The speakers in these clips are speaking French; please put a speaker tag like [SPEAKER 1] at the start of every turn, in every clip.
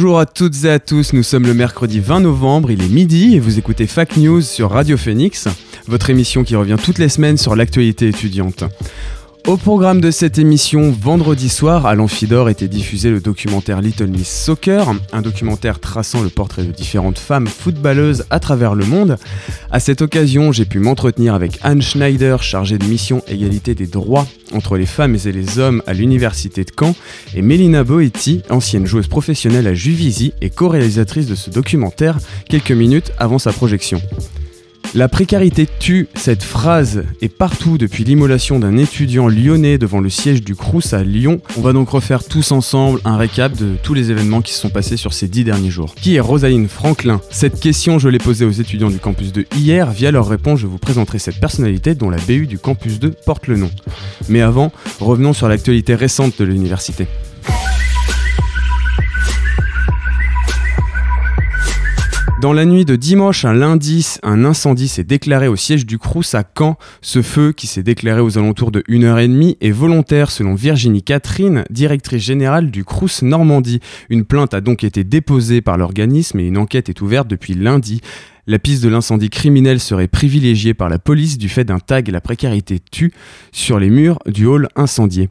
[SPEAKER 1] Bonjour à toutes et à tous, nous sommes le mercredi 20 novembre, il est midi et vous écoutez Fac News sur Radio Phoenix, votre émission qui revient toutes les semaines sur l'actualité étudiante. Au programme de cette émission, vendredi soir, à l'Amphidor était diffusé le documentaire Little Miss Soccer, un documentaire traçant le portrait de différentes femmes footballeuses à travers le monde. À cette occasion, j'ai pu m'entretenir avec Anne Schneider, chargée de mission égalité des droits entre les femmes et les hommes à l'université de Caen, et Mélina Boetti, ancienne joueuse professionnelle à Juvisy et co-réalisatrice de ce documentaire, quelques minutes avant sa projection. La précarité tue, cette phrase est partout depuis l'immolation d'un étudiant lyonnais devant le siège du Crous à Lyon. On va donc refaire tous ensemble un récap de tous les événements qui se sont passés sur ces dix derniers jours. Qui est Rosaline Franklin? Cette question, je l'ai posée aux étudiants du campus 2 hier. Via leur réponse, je vous présenterai cette personnalité dont la BU du campus 2 porte le nom. Mais avant, revenons sur l'actualité récente de l'université. Dans la nuit de dimanche à lundi, un incendie s'est déclaré au siège du Crous à Caen. Ce feu, qui s'est déclaré aux alentours de 1h30, est volontaire selon Virginie Catherine, directrice générale du Crous Normandie. Une plainte a donc été déposée par l'organisme et une enquête est ouverte depuis lundi. La piste de l'incendie criminel serait privilégiée par la police du fait d'un tag La précarité tue sur les murs du hall incendié.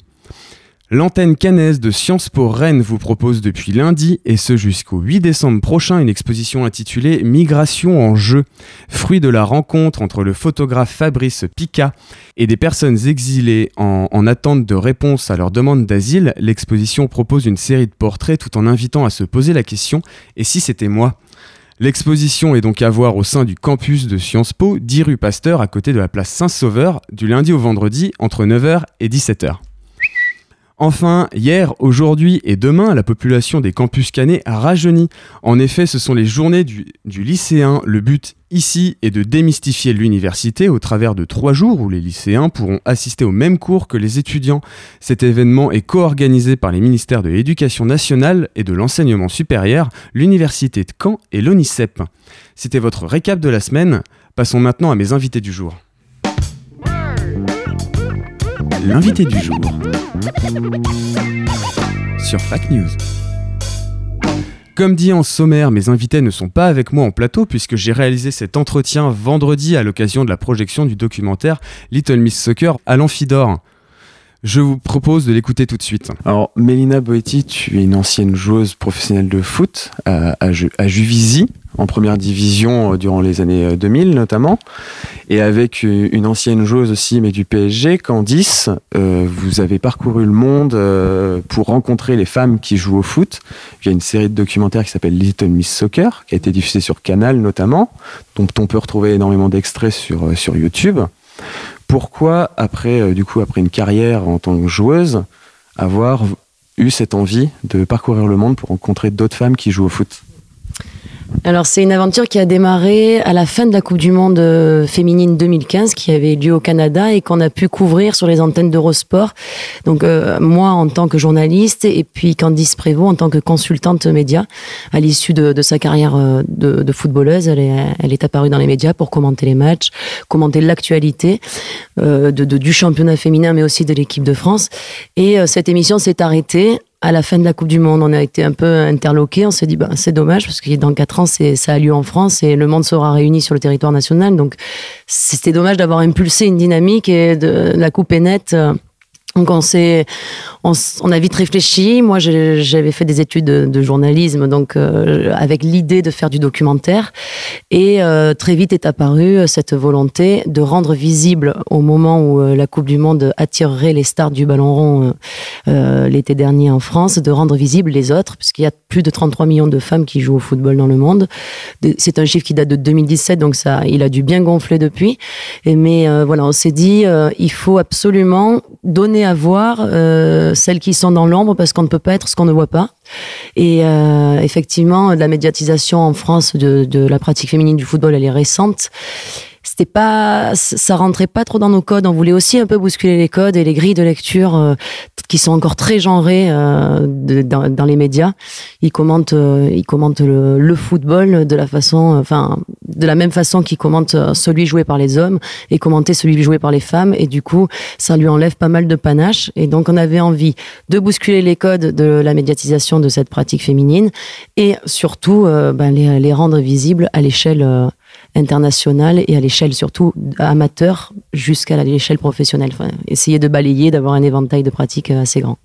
[SPEAKER 1] L'antenne canaise de Sciences Po Rennes vous propose depuis lundi, et ce jusqu'au 8 décembre prochain, une exposition intitulée Migration en jeu, fruit de la rencontre entre le photographe Fabrice Pica et des personnes exilées en, en attente de réponse à leur demande d'asile. L'exposition propose une série de portraits tout en invitant à se poser la question Et si c'était moi? L'exposition est donc à voir au sein du campus de Sciences Po, 10 rue Pasteur, à côté de la place Saint-Sauveur, du lundi au vendredi, entre 9h et 17h. Enfin, hier, aujourd'hui et demain, la population des campus canets a rajeuni. En effet, ce sont les journées du, lycéen. Le but ici est de démystifier l'université au travers de trois jours où les lycéens pourront assister au même cours que les étudiants. Cet événement est co-organisé par les ministères de l'Éducation nationale et de l'enseignement supérieur, l'Université de Caen et l'ONICEP. C'était votre récap de la semaine. Passons maintenant à mes invités du jour. L'invité du jour sur Fact News. Comme dit en sommaire, mes invités ne sont pas avec moi en plateau puisque j'ai réalisé cet entretien vendredi à l'occasion de la projection du documentaire Little Miss Soccer à l'Amphidor. Je vous propose de l'écouter tout de suite. Alors, Mélina Boetti, tu es une ancienne joueuse professionnelle de foot à, Juvisy, en première division euh, durant les années 2000 euh, notamment, et avec euh, une ancienne joueuse aussi, mais du PSG, Candice, vous avez parcouru le monde pour rencontrer les femmes qui jouent au foot. Via une série de documentaires qui s'appelle Little Miss Soccer, qui a été diffusée sur Canal notamment, dont on peut retrouver énormément d'extraits sur, sur YouTube. Pourquoi, après, euh, du coup, après une carrière en tant que joueuse, avoir eu cette envie de parcourir le monde pour rencontrer d'autres femmes qui jouent au foot?
[SPEAKER 2] Alors c'est une aventure qui a démarré à la fin de la Coupe du Monde euh, féminine 2015 qui avait lieu au Canada et qu'on a pu couvrir sur les antennes d'Eurosport. Donc euh, moi en tant que journaliste et puis Candice Prévost en tant que consultante média à l'issue de, sa carrière euh, de, footballeuse, elle est, apparue dans les médias pour commenter les matchs, commenter l'actualité de, du championnat féminin mais aussi de l'équipe de France. Et cette émission s'est arrêtée à la fin de la Coupe du Monde, on a été un peu interloqués. On s'est dit, bah, c'est dommage parce que dans quatre ans, ça a lieu en France et le monde sera réuni sur le territoire national. Donc, c'était dommage d'avoir impulsé une dynamique et de, la coupe est nette. Donc on s'est, on, a vite réfléchi. Moi, j'avais fait des études de, journalisme, donc euh, avec l'idée de faire du documentaire. Et euh, très vite est apparue euh, cette volonté de rendre visible au moment où la Coupe du Monde attirerait les stars du ballon rond l'été dernier en France, de rendre visible les autres, puisqu'il y a plus de 33 millions de femmes qui jouent au football dans le monde. C'est un chiffre qui date de 2017, donc ça, il a dû bien gonfler depuis. mais voilà, on s'est dit, il faut absolument donner à voir, celles qui sont dans l'ombre parce qu'on ne peut pas être ce qu'on ne voit pas. Et effectivement, la médiatisation en France de la pratique féminine du football, elle est récente c'était pas, ça rentrait pas trop dans nos codes. On voulait aussi un peu bousculer les codes et les grilles de lecture euh, qui sont encore très genrées euh, dans, dans, les médias. Ils commentent, euh, ils commentent le, football de la façon, enfin, de la même façon qu'ils commentent celui joué par les hommes et commenter celui joué par les femmes. Et du coup, ça lui enlève pas mal de panache. Et donc, on avait envie de bousculer les codes de la médiatisation de cette pratique féminine et surtout ben, les, les, rendre visibles à l'échelle internationale et à l'échelle surtout amateur jusqu'à l'échelle professionnelle. essayer de balayer, d'avoir un éventail de pratiques euh, assez grand.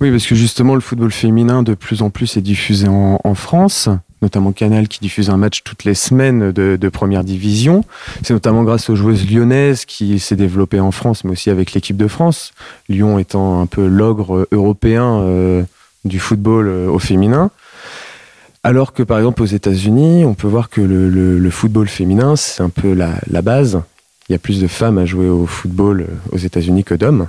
[SPEAKER 1] Oui, parce que justement, le football féminin de plus en plus est diffusé en, France, notamment Canal qui diffuse un match toutes les semaines de, première division. C'est notamment grâce aux joueuses lyonnaises qui s'est développée en France, mais aussi avec l'équipe de France. Lyon étant un peu l'ogre européen euh, du football euh, au féminin. Alors que par exemple aux États-Unis, on peut voir que le, football féminin, c'est un peu la, base. Il y a plus de femmes à jouer au football euh, aux États-Unis que d'hommes.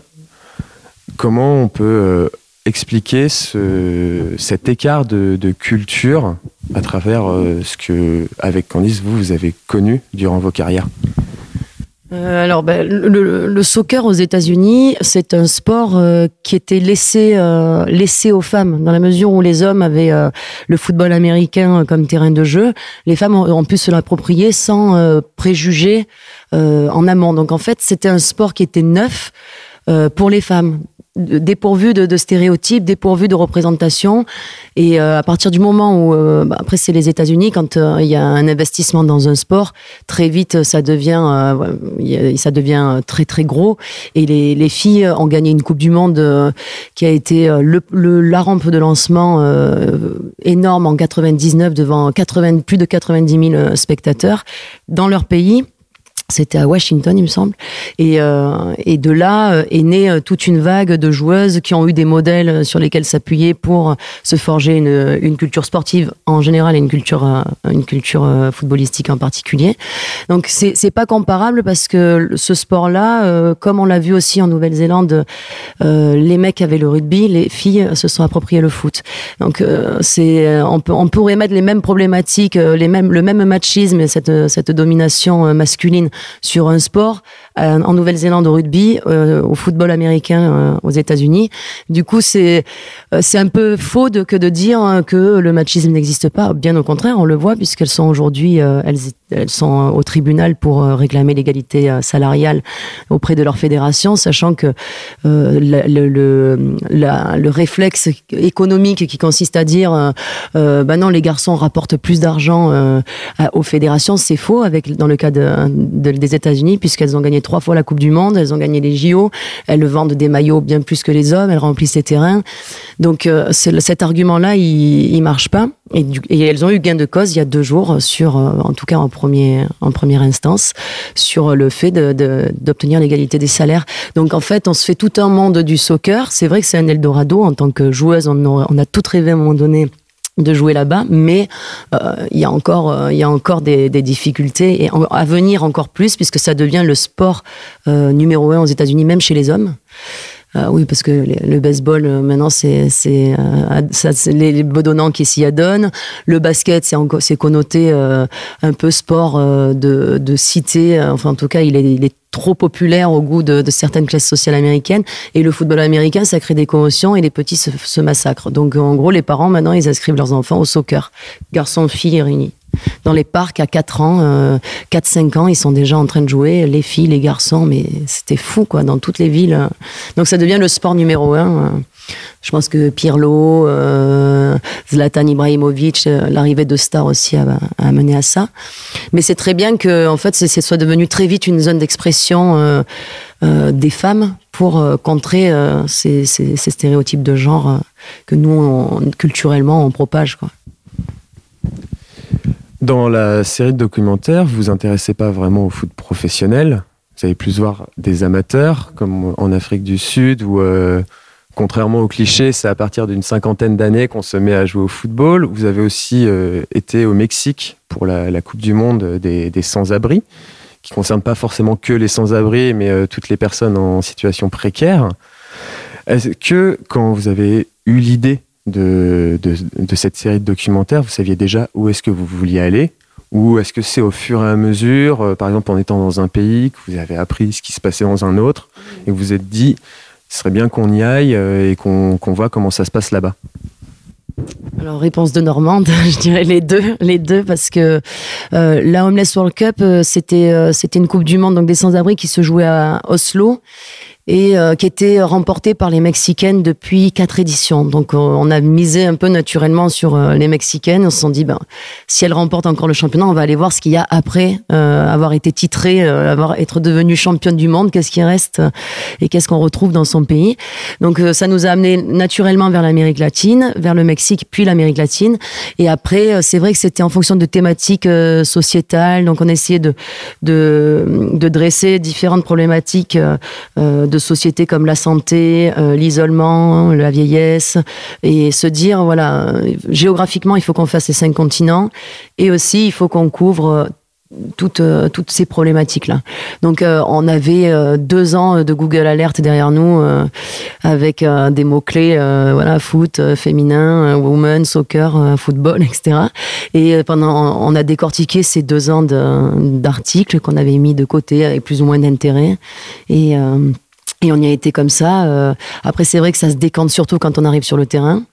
[SPEAKER 1] Comment on peut euh, expliquer cet écart de, culture à travers euh, ce que, avec Candice, vous, vous avez connu durant vos carrières?
[SPEAKER 2] Euh, alors, ben, le, soccer aux États-Unis, c'est un sport euh, qui était laissé euh, laissé aux femmes, dans la mesure où les hommes avaient le football américain comme terrain de jeu. Les femmes ont, pu se l'approprier sans préjugés en amont. Donc, en fait, c'était un sport qui était neuf pour les femmes dépourvu de, stéréotypes, dépourvu de représentation. Et euh, à partir du moment où, euh, bah, après c'est les États-Unis, quand euh, il y a un investissement dans un sport, très vite ça devient, ça devient très très gros. Et les, les, filles ont gagné une Coupe du Monde qui a été la rampe de lancement énorme en 99 devant 80, plus de 90 000 spectateurs dans leur pays. C'était à Washington, il me semble. Et, euh, de là euh, est née euh, toute une vague de joueuses qui ont eu des modèles sur lesquels s'appuyer pour se forger une, culture sportive en général et une culture, une culture footballistique en particulier. Donc c'est pas comparable parce que ce sport-là, comme on l'a vu aussi en Nouvelle-Zélande, les mecs avaient le rugby, les filles se sont appropriées le foot. Donc c'est on peut on pourrait mettre les mêmes problématiques, les mêmes le même machisme et cette domination masculine sur un sport euh, en Nouvelle-Zélande au rugby, euh, au football américain euh, aux États-Unis. Du coup, c'est c'est un peu faux de, que de dire que le machisme n'existe pas. Bien au contraire, on le voit puisqu'elles sont aujourd'hui elles, sont au tribunal pour réclamer l'égalité salariale auprès de leur fédération, sachant que le, le, le, réflexe économique qui consiste à dire euh, bah non les garçons rapportent plus d'argent aux fédérations, c'est faux avec dans le cas de, des États-Unis, puisqu'elles ont gagné trois fois la Coupe du Monde, elles ont gagné les JO, elles vendent des maillots bien plus que les hommes, elles remplissent les terrains. Donc euh, cet argument-là, il, il marche pas. Et, elles ont eu gain de cause il y a deux jours sur, euh, en tout cas en, premier, en première instance, sur le fait d'obtenir l'égalité des salaires. Donc en fait, on se fait tout un monde du soccer. C'est vrai que c'est un Eldorado. En tant que joueuse, on, on a tout rêvé à un moment donné de jouer là-bas, mais euh, il y a encore, euh, y a encore des, difficultés et à venir encore plus puisque ça devient le sport euh, numéro un aux États-Unis, même chez les hommes. Oui, parce que le baseball, maintenant, c'est c'est les, les bedonnants qui s'y adonnent. Le basket, c'est c'est connoté un peu sport de, de cité. Enfin, en tout cas, il est, il est trop populaire au goût de, de, certaines classes sociales américaines. Et le football américain, ça crée des commotions et les petits se, se massacrent. Donc, en gros, les parents, maintenant, ils inscrivent leurs enfants au soccer. Garçons, filles réunis. Dans les parcs, à 4 ans, euh, 4-5 ans, ils sont déjà en train de jouer, les filles, les garçons, mais c'était fou, quoi, dans toutes les villes. Donc, ça devient le sport numéro un. Je pense que Pirlo, euh, Zlatan Ibrahimovic, euh, l'arrivée de stars aussi a, a, mené à ça. Mais c'est très bien que, en fait, ce soit devenu très vite une zone d'expression euh, euh des femmes pour contrer ces, stéréotypes de genre que nous, culturellement, on propage. Quoi.
[SPEAKER 1] Dans la série de documentaires, vous vous intéressez pas vraiment au foot professionnel. Vous allez plus voir des amateurs, comme en Afrique du Sud, où euh, contrairement au cliché, c'est à partir d'une cinquantaine d'années qu'on se met à jouer au football. Vous avez aussi euh, été au Mexique pour la, Coupe du Monde des, des sans-abri, qui concerne pas forcément que les sans-abri, mais toutes les personnes en situation précaire. Est-ce que quand vous avez eu l'idée de, de, cette série de documentaires, vous saviez déjà où est-ce que vous vouliez aller? Ou est-ce que c'est au fur et à mesure, par exemple en étant dans un pays, que vous avez appris ce qui se passait dans un autre, et vous vous êtes dit, ce serait bien qu'on y aille et qu'on voit comment ça se passe là-bas?
[SPEAKER 2] Alors réponse de Normande, je dirais les deux, les deux parce que euh, la Homeless World Cup euh, c'était euh, c'était une coupe du monde donc des sans-abri qui se jouait à Oslo et euh, qui était remportée par les Mexicaines depuis quatre éditions. Donc euh, on a misé un peu naturellement sur euh, les Mexicaines. On se dit, ben, si elles remportent encore le championnat, on va aller voir ce qu'il y a après avoir été titrée, avoir être devenue championne du monde, qu'est-ce qui reste et qu'est-ce qu'on retrouve dans son pays? Donc ça nous a amené naturellement vers l'Amérique latine, vers le Mexique, puis l'Amérique latine. Et après, c'est vrai que c'était en fonction de thématiques sociétales. Donc on a essayé de, de, dresser différentes problématiques sociétés comme la santé, euh, l'isolement, la vieillesse, et se dire, voilà, géographiquement, il faut qu'on fasse ces cinq continents, et aussi, il faut qu'on couvre toutes, euh, toutes ces problématiques-là. Donc, euh, on avait euh, deux ans de Google Alert derrière nous avec des mots-clés, voilà, foot, féminin, woman, soccer, football, etc. Et pendant, on a décortiqué ces deux ans d'articles qu'on avait mis de côté avec plus ou moins d'intérêt. Et et on y a été comme ça. Euh, après, c'est vrai que ça se décante surtout quand on arrive sur le terrain.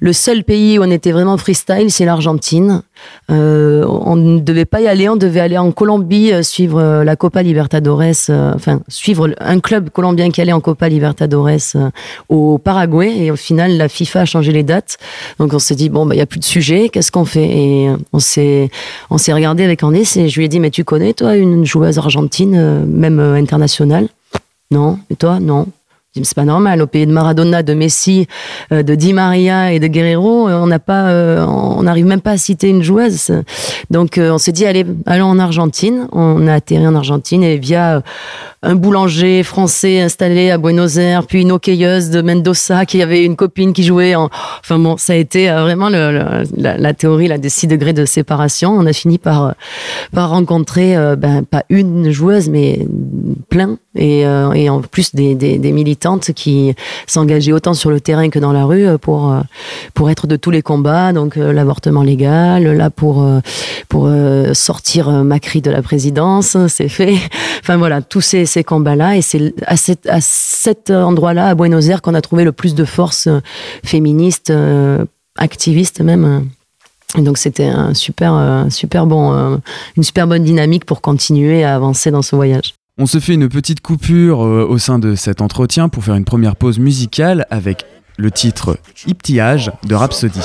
[SPEAKER 2] Le seul pays où on était vraiment freestyle, c'est l'Argentine. Euh, on ne devait pas y aller, on devait aller en Colombie euh, suivre la Copa Libertadores, enfin suivre un club colombien qui allait en Copa Libertadores au Paraguay. Et au final, la FIFA a changé les dates. Donc on s'est dit bon, bah il y a plus de sujet, qu'est-ce qu'on fait? Et on s'est on s'est regardé avec André et je lui ai dit mais tu connais toi une joueuse argentine, même internationale? Non. Et toi? Non. C'est pas normal. Au pays de Maradona, de Messi, euh, de Di Maria et de Guerrero, on n'a pas, euh, on n'arrive même pas à citer une joueuse. Donc, euh, on s'est dit, allez, allons en Argentine. On a atterri en Argentine et via un boulanger français installé à Buenos Aires, puis une hockeyuse de Mendoza qui avait une copine qui jouait en... Enfin bon, ça a été euh, vraiment la, théorie là, des six degrés de séparation. On a fini par, euh, par rencontrer, euh, ben, pas une joueuse, mais plein. Et, en plus des, des qui s'engageaient autant sur le terrain que dans la rue pour, pour être de tous les combats. Donc l'avortement légal, là pour, pour sortir Macri de la présidence, c'est fait. Enfin voilà, tous ces ces combats-là. Et c'est à, à, cet endroit-là, à Buenos Aires, qu'on a trouvé le plus de force euh, féministe, euh, activiste même. Et donc c'était un super, euh, super bon, une super bonne dynamique pour continuer à avancer dans ce voyage.
[SPEAKER 3] On se fait une petite coupure au sein de cet entretien pour faire une première pause musicale avec le titre Iptiage de Rhapsody.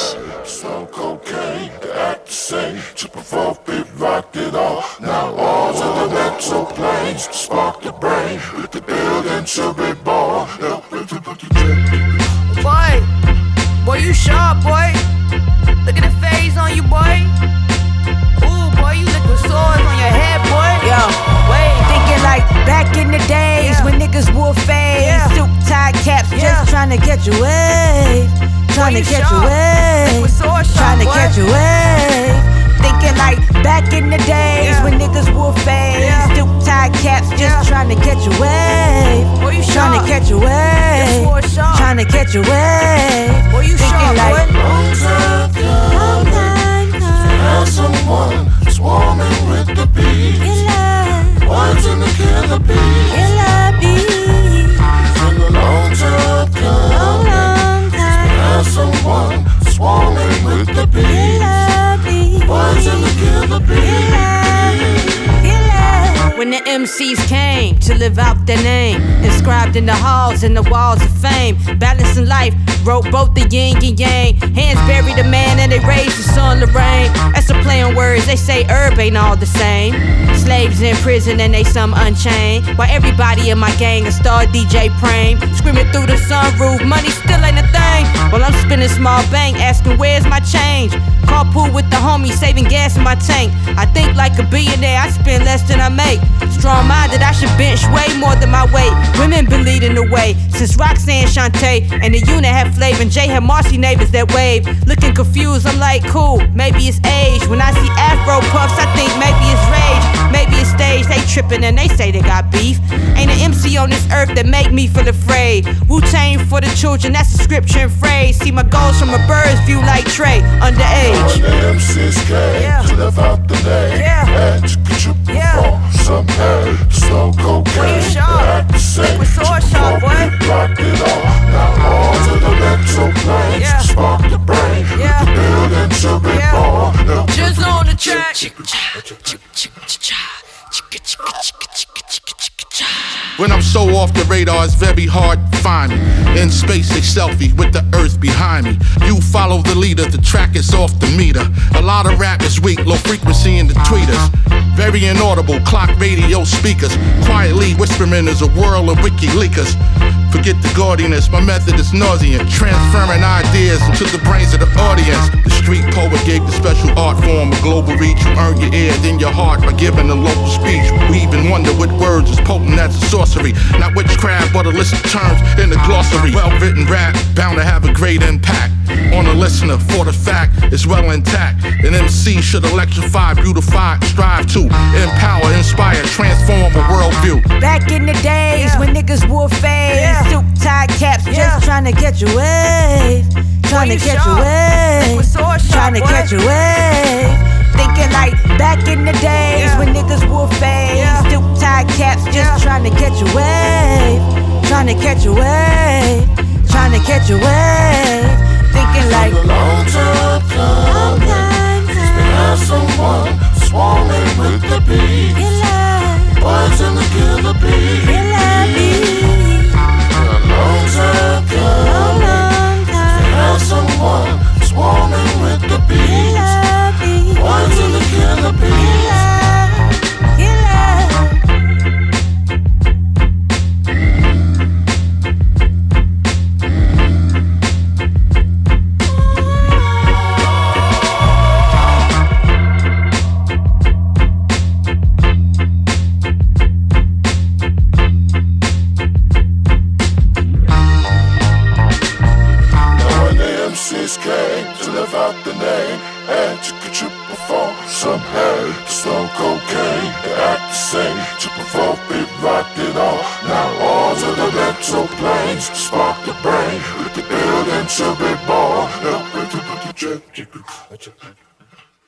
[SPEAKER 3] Ooh, boy, you look with swords on your head, boy. Yo, wait, thinking like back in the days yeah. when niggas wore fades, yeah. suit tie caps, yeah. just trying to catch a wave. Trying to catch a wave. Trying to catch a wave. Thinking like back in the days yeah. when niggas wore fades. Yeah. Still tie caps, just yeah. trying to catch a wave. Trying to catch a wave. Trying to catch a wave. Boy, you Thinking like long time long time come. someone in the and the walls of fame, balancing life, wrote both the yin and yang. Hands buried the man and they raised the sun to rain. That's a play on words, they say herb ain't all the same. Slaves in prison and they some unchained. While everybody in my gang a star DJ Prame, screaming through the sunroof, money still ain't a thing. While I'm spinning small bank, asking where's my change. Carpool with the homies, saving gas in my tank. I think like a billionaire, I spend less than I make. Strong minded, I should bench way more than my weight. Women been leading the way since Roxanne Shante and the unit had flavor. And Jay had Marcy neighbors that wave. Looking confused, I'm like, cool, maybe it's age. When I see Afro puffs, I think maybe it's rage. Maybe it's stage, they tripping and they say they got beef. Ain't an MC on this earth that make me feel afraid. Wu Tang for the children, that's a scripture and phrase. See my goals from a bird's view like Trey, underage.
[SPEAKER 4] The MC's came
[SPEAKER 3] Yeah.
[SPEAKER 4] To live out the name.
[SPEAKER 3] Yeah.
[SPEAKER 4] And you could you
[SPEAKER 3] Yeah.
[SPEAKER 4] perform some head, slow cocaine.
[SPEAKER 3] Boy, you sharp.
[SPEAKER 4] They act the same.
[SPEAKER 3] With sword sharp, boy.
[SPEAKER 4] Rocked it all. Now on to the mental planes.
[SPEAKER 3] Yeah.
[SPEAKER 4] Spark the brain.
[SPEAKER 3] Yeah.
[SPEAKER 4] The building to be
[SPEAKER 3] Yeah.
[SPEAKER 4] born. Now
[SPEAKER 3] Just on the track.
[SPEAKER 5] When I'm so off the radar, it's very hard to find me. In space, a selfie with the earth behind me. You follow the leader, the track is off the meter. A lot of rap is weak, low frequency in the tweeters. Very inaudible, clock radio speakers. Quietly whispering is a whirl of wiki leakers. Forget the gaudiness, my method is nauseant. Transferring ideas into the brains of the audience. The street poet gave the special art form a global reach. You earn your ear, then your heart by giving a local speech. We even wonder what words is potent as a sorcery. Not witchcraft, but a list of terms in the glossary. Well written rap, bound to have a great impact on a listener. For the fact it's well intact. An MC should electrify, beautify, strive to empower, inspire, transform a worldview.
[SPEAKER 3] Back in the days when niggas wore fades, suit tie caps, just trying to catch a wave, trying to catch a wave, trying to catch a wave. Thinking like back in the days when niggas wore fades, suit tie caps, just trying to catch a wave, trying to catch a wave, trying to catch a wave. Thinking like
[SPEAKER 4] the long time coming. Have someone swarming with the bees. Birds and the killer bees. A long time coming. Have someone swarming with the bees. Birds and the killer bees.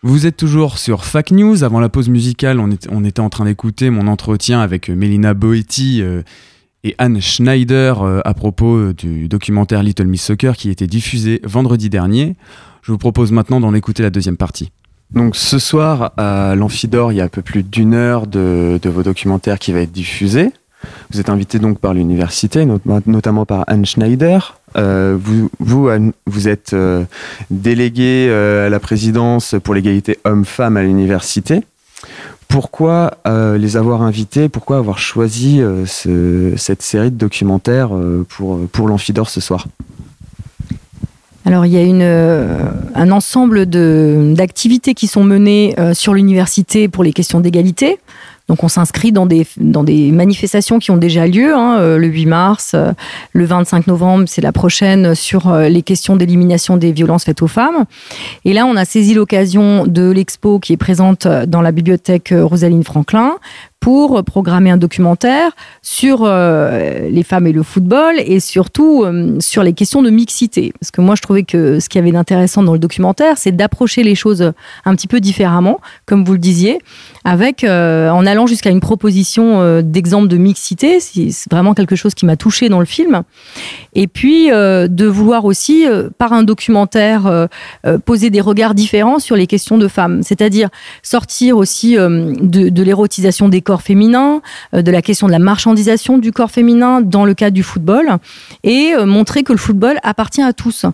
[SPEAKER 1] Vous êtes toujours sur Fac News. Avant la pause musicale, on, était en train d'écouter mon entretien avec Mélina Boetti euh, et Anne Schneider euh, à propos euh, du documentaire Little Miss Soccer qui était diffusé vendredi dernier. Je vous propose maintenant d'en écouter la deuxième partie.
[SPEAKER 6] Donc ce soir à l'Amphidor, il y a un peu plus d'une heure de, vos documentaires qui va être diffusé. Vous êtes invité donc par l'université, not- notamment par Anne Schneider. Euh, vous, êtes euh, délégué euh, à la présidence pour l'égalité homme-femme à l'université. Pourquoi les avoir invités? Pourquoi avoir choisi ce- cette série de documentaires pour, pour l'Amphidor ce soir?
[SPEAKER 7] Alors, il y a euh, un ensemble d'activités qui sont menées euh, sur l'université pour les questions d'égalité. Donc, on s'inscrit dans des, manifestations qui ont déjà lieu. hein, euh, le 8 mars, le 25 novembre, c'est la prochaine sur les questions d'élimination des violences faites aux femmes. Et là, on a saisi l'occasion de l'expo qui est présente dans la bibliothèque Rosaline Franklin pour programmer un documentaire sur euh, les femmes et le football et surtout euh, sur les questions de mixité. Parce que moi, je trouvais que ce qu'il y avait d'intéressant dans le documentaire, c'est d'approcher les choses un petit peu différemment, comme vous le disiez, avec euh, en allant jusqu'à une proposition d'exemple de mixité. C'est vraiment quelque chose qui m'a touchée dans le film. Et puis euh, de vouloir aussi, euh, par un documentaire, euh, poser des regards différents sur les questions de femmes. C'est-à-dire sortir aussi de, l'érotisation des corps féminins, de la question de la marchandisation du corps féminin dans le cadre du football, et montrer que le football appartient à tous,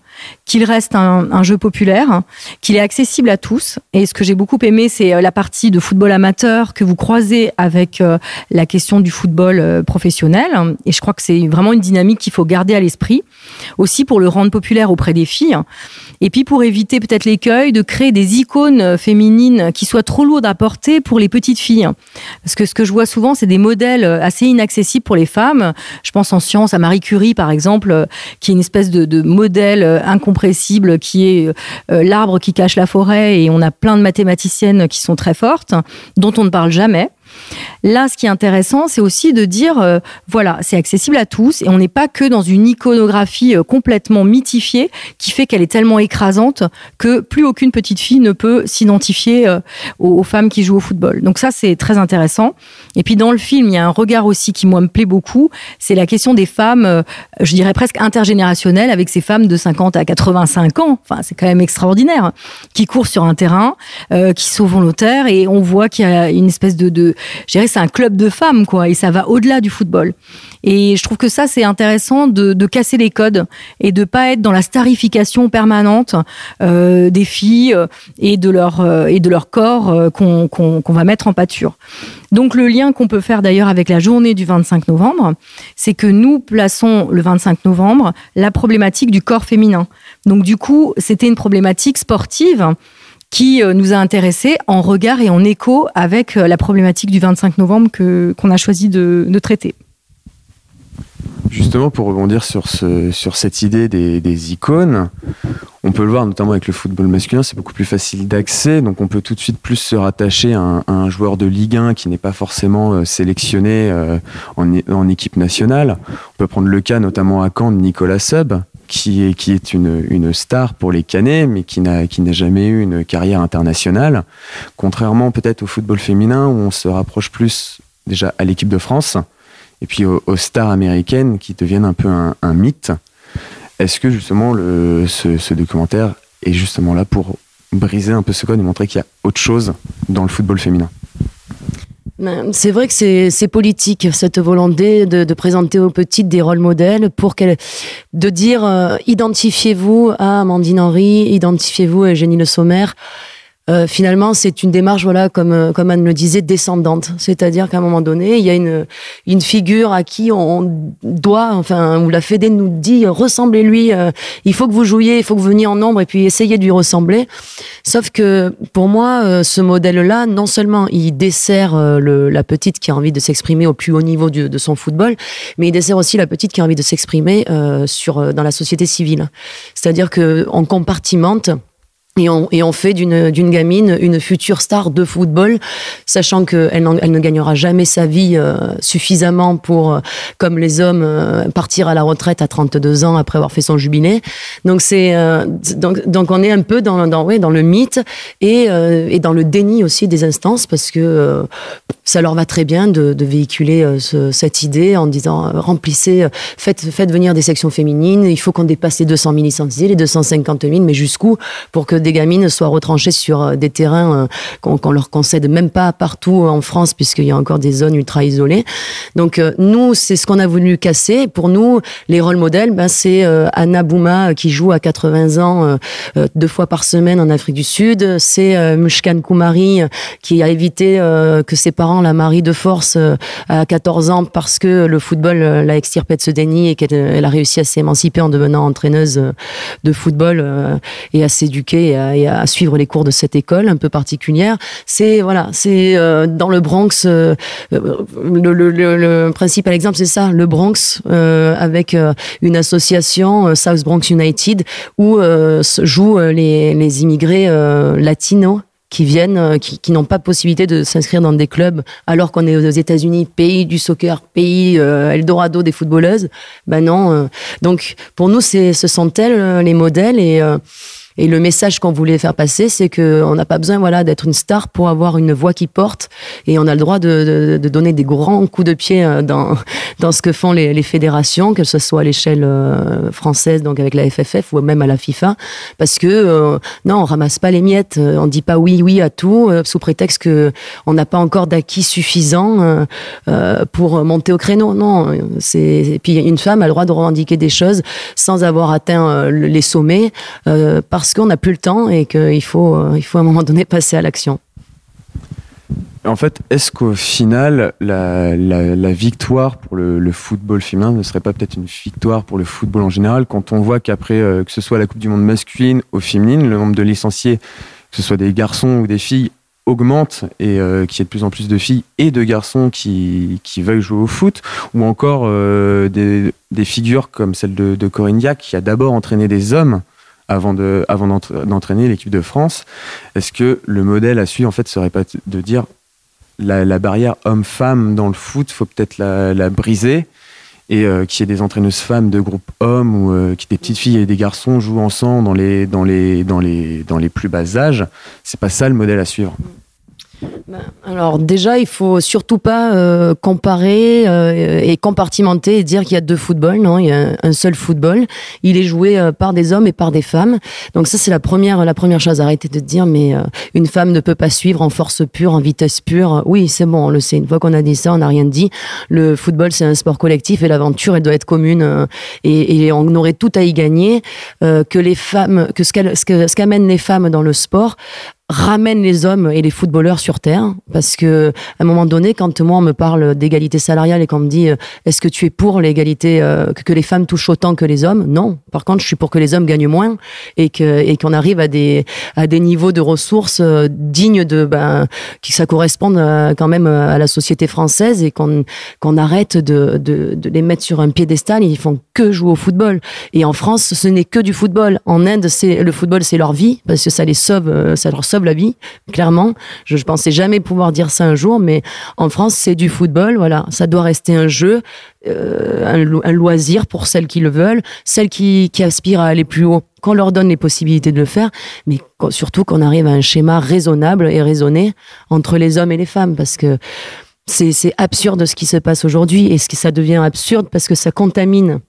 [SPEAKER 7] qu'il reste un, jeu populaire, qu'il est accessible à tous. Et ce que j'ai beaucoup aimé, c'est la partie de football amateur que vous croisez avec la question du football professionnel. Et je crois que c'est vraiment une dynamique qu'il faut garder à l'esprit, aussi pour le rendre populaire auprès des filles. Et puis pour éviter peut-être l'écueil de créer des icônes féminines qui soient trop lourdes à porter pour les petites filles. Parce que ce que je vois souvent, c'est des modèles assez inaccessibles pour les femmes. Je pense en sciences à Marie Curie, par exemple, qui est une espèce de, modèle incompressible, qui est euh, l'arbre qui cache la forêt, et on a plein de mathématiciennes qui sont très fortes, dont on ne parle jamais. Là, ce qui est intéressant, c'est aussi de dire, euh, voilà, c'est accessible à tous et on n'est pas que dans une iconographie euh, complètement mythifiée qui fait qu'elle est tellement écrasante que plus aucune petite fille ne peut s'identifier euh, aux, femmes qui jouent au football. Donc ça, c'est très intéressant. Et puis dans le film, il y a un regard aussi qui, moi, me plaît beaucoup. C'est la question des femmes, je dirais presque intergénérationnelles, avec ces femmes de 50 à 85 ans. Enfin, c'est quand même extraordinaire. hein, Qui courent sur un terrain, qui sont volontaires, et on voit qu'il y a une espèce de, de c'est un club de femmes, quoi, et ça va au-delà du football. Et je trouve que ça, c'est intéressant de, casser les codes et de pas être dans la starification permanente euh, des filles euh, et de leur euh, et de leur corps qu'on va mettre en pâture. Donc le lien qu'on peut faire d'ailleurs avec la journée du 25 novembre, c'est que nous plaçons le 25 novembre la problématique du corps féminin. Donc du coup, c'était une problématique sportive qui euh, nous a intéressés en regard et en écho avec euh, la problématique du 25 novembre qu'on a choisi de, de traiter.
[SPEAKER 1] Justement, pour rebondir sur, ce, sur cette idée des, des icônes, on peut le voir notamment avec le football masculin, c'est beaucoup plus facile d'accès, donc on peut tout de suite plus se rattacher à un, joueur de Ligue 1 qui n'est pas forcément euh, sélectionné en, en équipe nationale. On peut prendre le cas notamment à Caen de Nicolas Sub, qui est, une, star pour les Canets, mais qui n'a jamais eu une carrière internationale. Contrairement peut-être au football féminin, où on se rapproche plus déjà à l'équipe de France, et puis aux, stars américaines qui deviennent un peu un, mythe. Est-ce que justement ce, documentaire est justement là pour briser un peu ce code et montrer qu'il y a autre chose dans le football féminin?
[SPEAKER 2] C'est vrai que c'est politique, cette volonté de, de présenter aux petites des rôles modèles pour qu'elles, de dire, euh, identifiez-vous à Amandine Henry, identifiez-vous à Eugénie Le Sommer. Euh, finalement, c'est une démarche, voilà, comme, euh, comme Anne le disait, descendante. C'est-à-dire qu'à un moment donné, il y a une, une figure à qui on doit, enfin, où la Fédé nous dit, ressemblez-lui, euh, il faut que vous jouiez, il faut que vous veniez en nombre et puis essayez de lui ressembler. Sauf que pour moi, euh, ce modèle-là, non seulement il dessert euh, le- la petite qui a envie de s'exprimer au plus haut niveau du- de son football, mais il dessert aussi la petite qui a envie de s'exprimer euh, sur dans la société civile. C'est-à-dire que on compartimente. Et on, fait d'une gamine une future star de football, sachant qu'elle elle ne gagnera jamais sa vie euh, suffisamment pour, euh, comme les hommes, euh, partir à la retraite à 32 ans après avoir fait son jubilé. Donc c'est donc, on est un peu dans, dans, ouais, dans le mythe et, et dans le déni aussi des instances parce que ça leur va très bien de, véhiculer ce- cette idée en disant remplissez, faites, faites venir des sections féminines, il faut qu'on dépasse les 200 000 licenciés, les 250 000, mais jusqu'où pour que des gamines soient retranchées sur euh, des terrains euh, qu'on qu'on leur concède même pas partout en France puisqu'il y a encore des zones ultra isolées. Donc euh, nous, c'est ce qu'on a voulu casser. Pour nous, les rôles modèles, ben, c'est euh, Anna Bouma euh, qui joue à 80 ans euh, euh, deux fois par semaine en Afrique du Sud. C'est euh, Mushkan Koumari euh, qui a évité euh, que ses parents la marient de force euh, à 14 ans parce que le football euh, l'a extirpée de ce déni et qu'elle elle a réussi à s'émanciper en devenant entraîneuse euh, de football euh, et à s'éduquer et à, suivre les cours de cette école un peu particulière. C'est voilà, c'est euh, dans le Bronx. euh, euh, le, principal exemple, c'est ça, le Bronx avec une association South Bronx United où se jouent les, les immigrés latinos qui viennent, qui, qui n'ont pas possibilité de s'inscrire dans des clubs, alors qu'on est aux États-Unis, pays du soccer, pays euh, Eldorado des footballeuses. Ben non. donc pour nous, c'est ce sont elles les modèles et et le message qu'on voulait faire passer, c'est que on n'a pas besoin, voilà, d'être une star pour avoir une voix qui porte, et on a le droit de, donner des grands coups de pied euh, dans ce que font les, fédérations, que ce soit à l'échelle euh, française, donc avec la FFF ou même à la FIFA, parce que euh, non, on ramasse pas les miettes, on dit pas oui, oui à tout, sous prétexte que on n'a pas encore d'acquis suffisant pour monter au créneau. Non, c'est puis une femme a le droit de revendiquer des choses sans avoir atteint le- les sommets, euh, parce qu'on n'a plus le temps et qu'il faut euh, il faut à un moment donné passer à l'action.
[SPEAKER 1] En fait, est-ce qu'au final, la, victoire pour le, football féminin ne serait pas peut-être une victoire pour le football en général quand on voit qu'après, euh, que ce soit la Coupe du Monde masculine ou féminine, le nombre de licenciés, que ce soit des garçons ou des filles, augmente et euh, qu'il y ait de plus en plus de filles et de garçons qui, veuillent jouer au foot, ou encore des, des figures comme celle de, de Corinne Diac, qui a d'abord entraîné des hommes avant de avant d'entra- d'entraîner l'équipe de France. Est-ce que le modèle à suivre en fait serait pas de dire
[SPEAKER 6] la, barrière homme-femme dans le foot, faut peut-être la, briser et euh, qu'il y ait des entraîneuses femmes de groupe hommes ou euh, que des petites filles et des garçons jouent ensemble dans les, dans les plus bas âges, c'est pas ça le modèle à suivre.
[SPEAKER 2] Ben, alors déjà, il faut surtout pas euh, comparer euh, et compartimenter et dire qu'il y a deux footballs. Non, il y a un seul football. Il est joué euh, par des hommes et par des femmes. Donc ça, c'est la première, la première chose. Arrêtez de dire, mais euh, une femme ne peut pas suivre en force pure, en vitesse pure. Oui, c'est bon, on le sait. Une fois qu'on a dit ça, on n'a rien dit. Le football, c'est un sport collectif et l'aventure, elle doit être commune. euh, et, et on aurait tout à y gagner. que les femmes, que- ce qu'amènent les femmes dans le sport ramène les hommes et les footballeurs sur terre. Parce que à un moment donné quand moi on me parle d'égalité salariale et qu'on me dit euh, est-ce que tu es pour l'égalité euh, que, les femmes touchent autant que les hommes? Non. Par contre je suis pour que les hommes gagnent moins et que et qu'on arrive à des à des niveaux de ressources euh, dignes de ben qui ça corresponde quand même à la société française et qu'on qu'on arrête de, de de les mettre sur un piédestal. Ils font que jouer au football. Et en France ce n'est que du football. En Inde c'est le football c'est leur vie parce que ça les sauve ça leur sauve la vie clairement. Je, je pensais jamais pouvoir dire ça un jour mais en France c'est du football voilà. Ça doit rester un jeu euh, un, lo- un loisir pour celles qui le veulent celles qui, aspirent à aller plus haut qu'on leur donne les possibilités de le faire mais surtout qu'on arrive à un schéma raisonnable et raisonné entre les hommes et les femmes parce que c'est absurde ce qui se passe aujourd'hui et ce qui ça devient absurde parce que ça contamine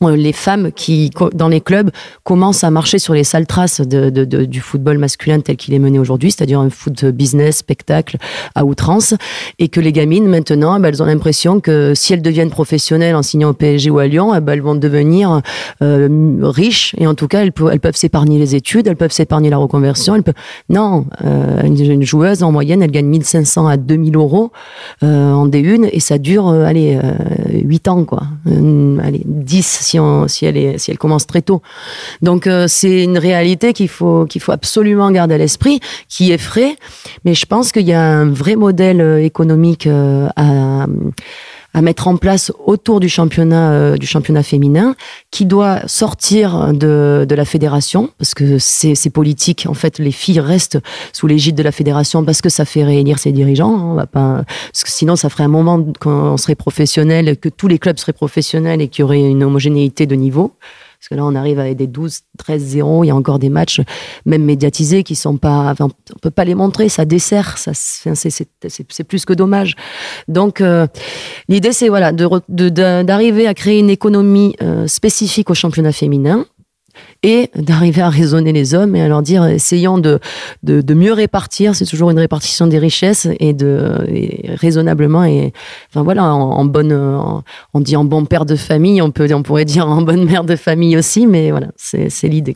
[SPEAKER 2] les femmes qui, dans les clubs, commencent à marcher sur les sales traces du football masculin tel qu'il est mené aujourd'hui, c'est-à-dire un foot business, spectacle à outrance, et que les gamines, maintenant, eh ben, elles ont l'impression que si elles deviennent professionnelles en signant au PSG ou à Lyon, eh ben, elles vont devenir euh, riches, et en tout cas, elles, peuvent- s'épargner les études, elles peuvent s'épargner la reconversion. Non, euh, une, joueuse, en moyenne, elle gagne 1500 à 2000 euros euh, en D1, et ça dure, euh, allez, euh, 8 ans, quoi. Euh, allez, 10 si, elle est, commence très tôt. Donc euh, c'est une réalité qu'il faut, qu'il faut absolument garder à l'esprit, qui effraie, mais je pense qu'il y a un vrai modèle euh, économique euh, à à mettre en place autour du championnat euh, du championnat féminin qui doit sortir de, de la fédération parce que c'est politique. En fait les filles restent sous l'égide de la fédération parce que ça fait réélire ses dirigeants hein, on va pas parce que sinon ça ferait un moment qu'on serait professionnel que tous les clubs seraient professionnels et qu'il y aurait une homogénéité de niveau parce que là, on arrive avec des 12, 13, 0. Il y a encore des matchs, même médiatisés, qui sont pas. On peut pas les montrer. Ça dessert. Ça, c'est plus que dommage. Donc, euh, l'idée, c'est voilà, d'arriver à créer une économie euh, spécifique au championnat féminin et d'arriver à raisonner les hommes et à leur dire essayons de, de, mieux répartir, c'est toujours une répartition des richesses et de raisonnablement et enfin voilà en, bonne on dit en bon père de famille, on peut on pourrait dire en bonne mère de famille aussi, mais voilà c'est l'idée.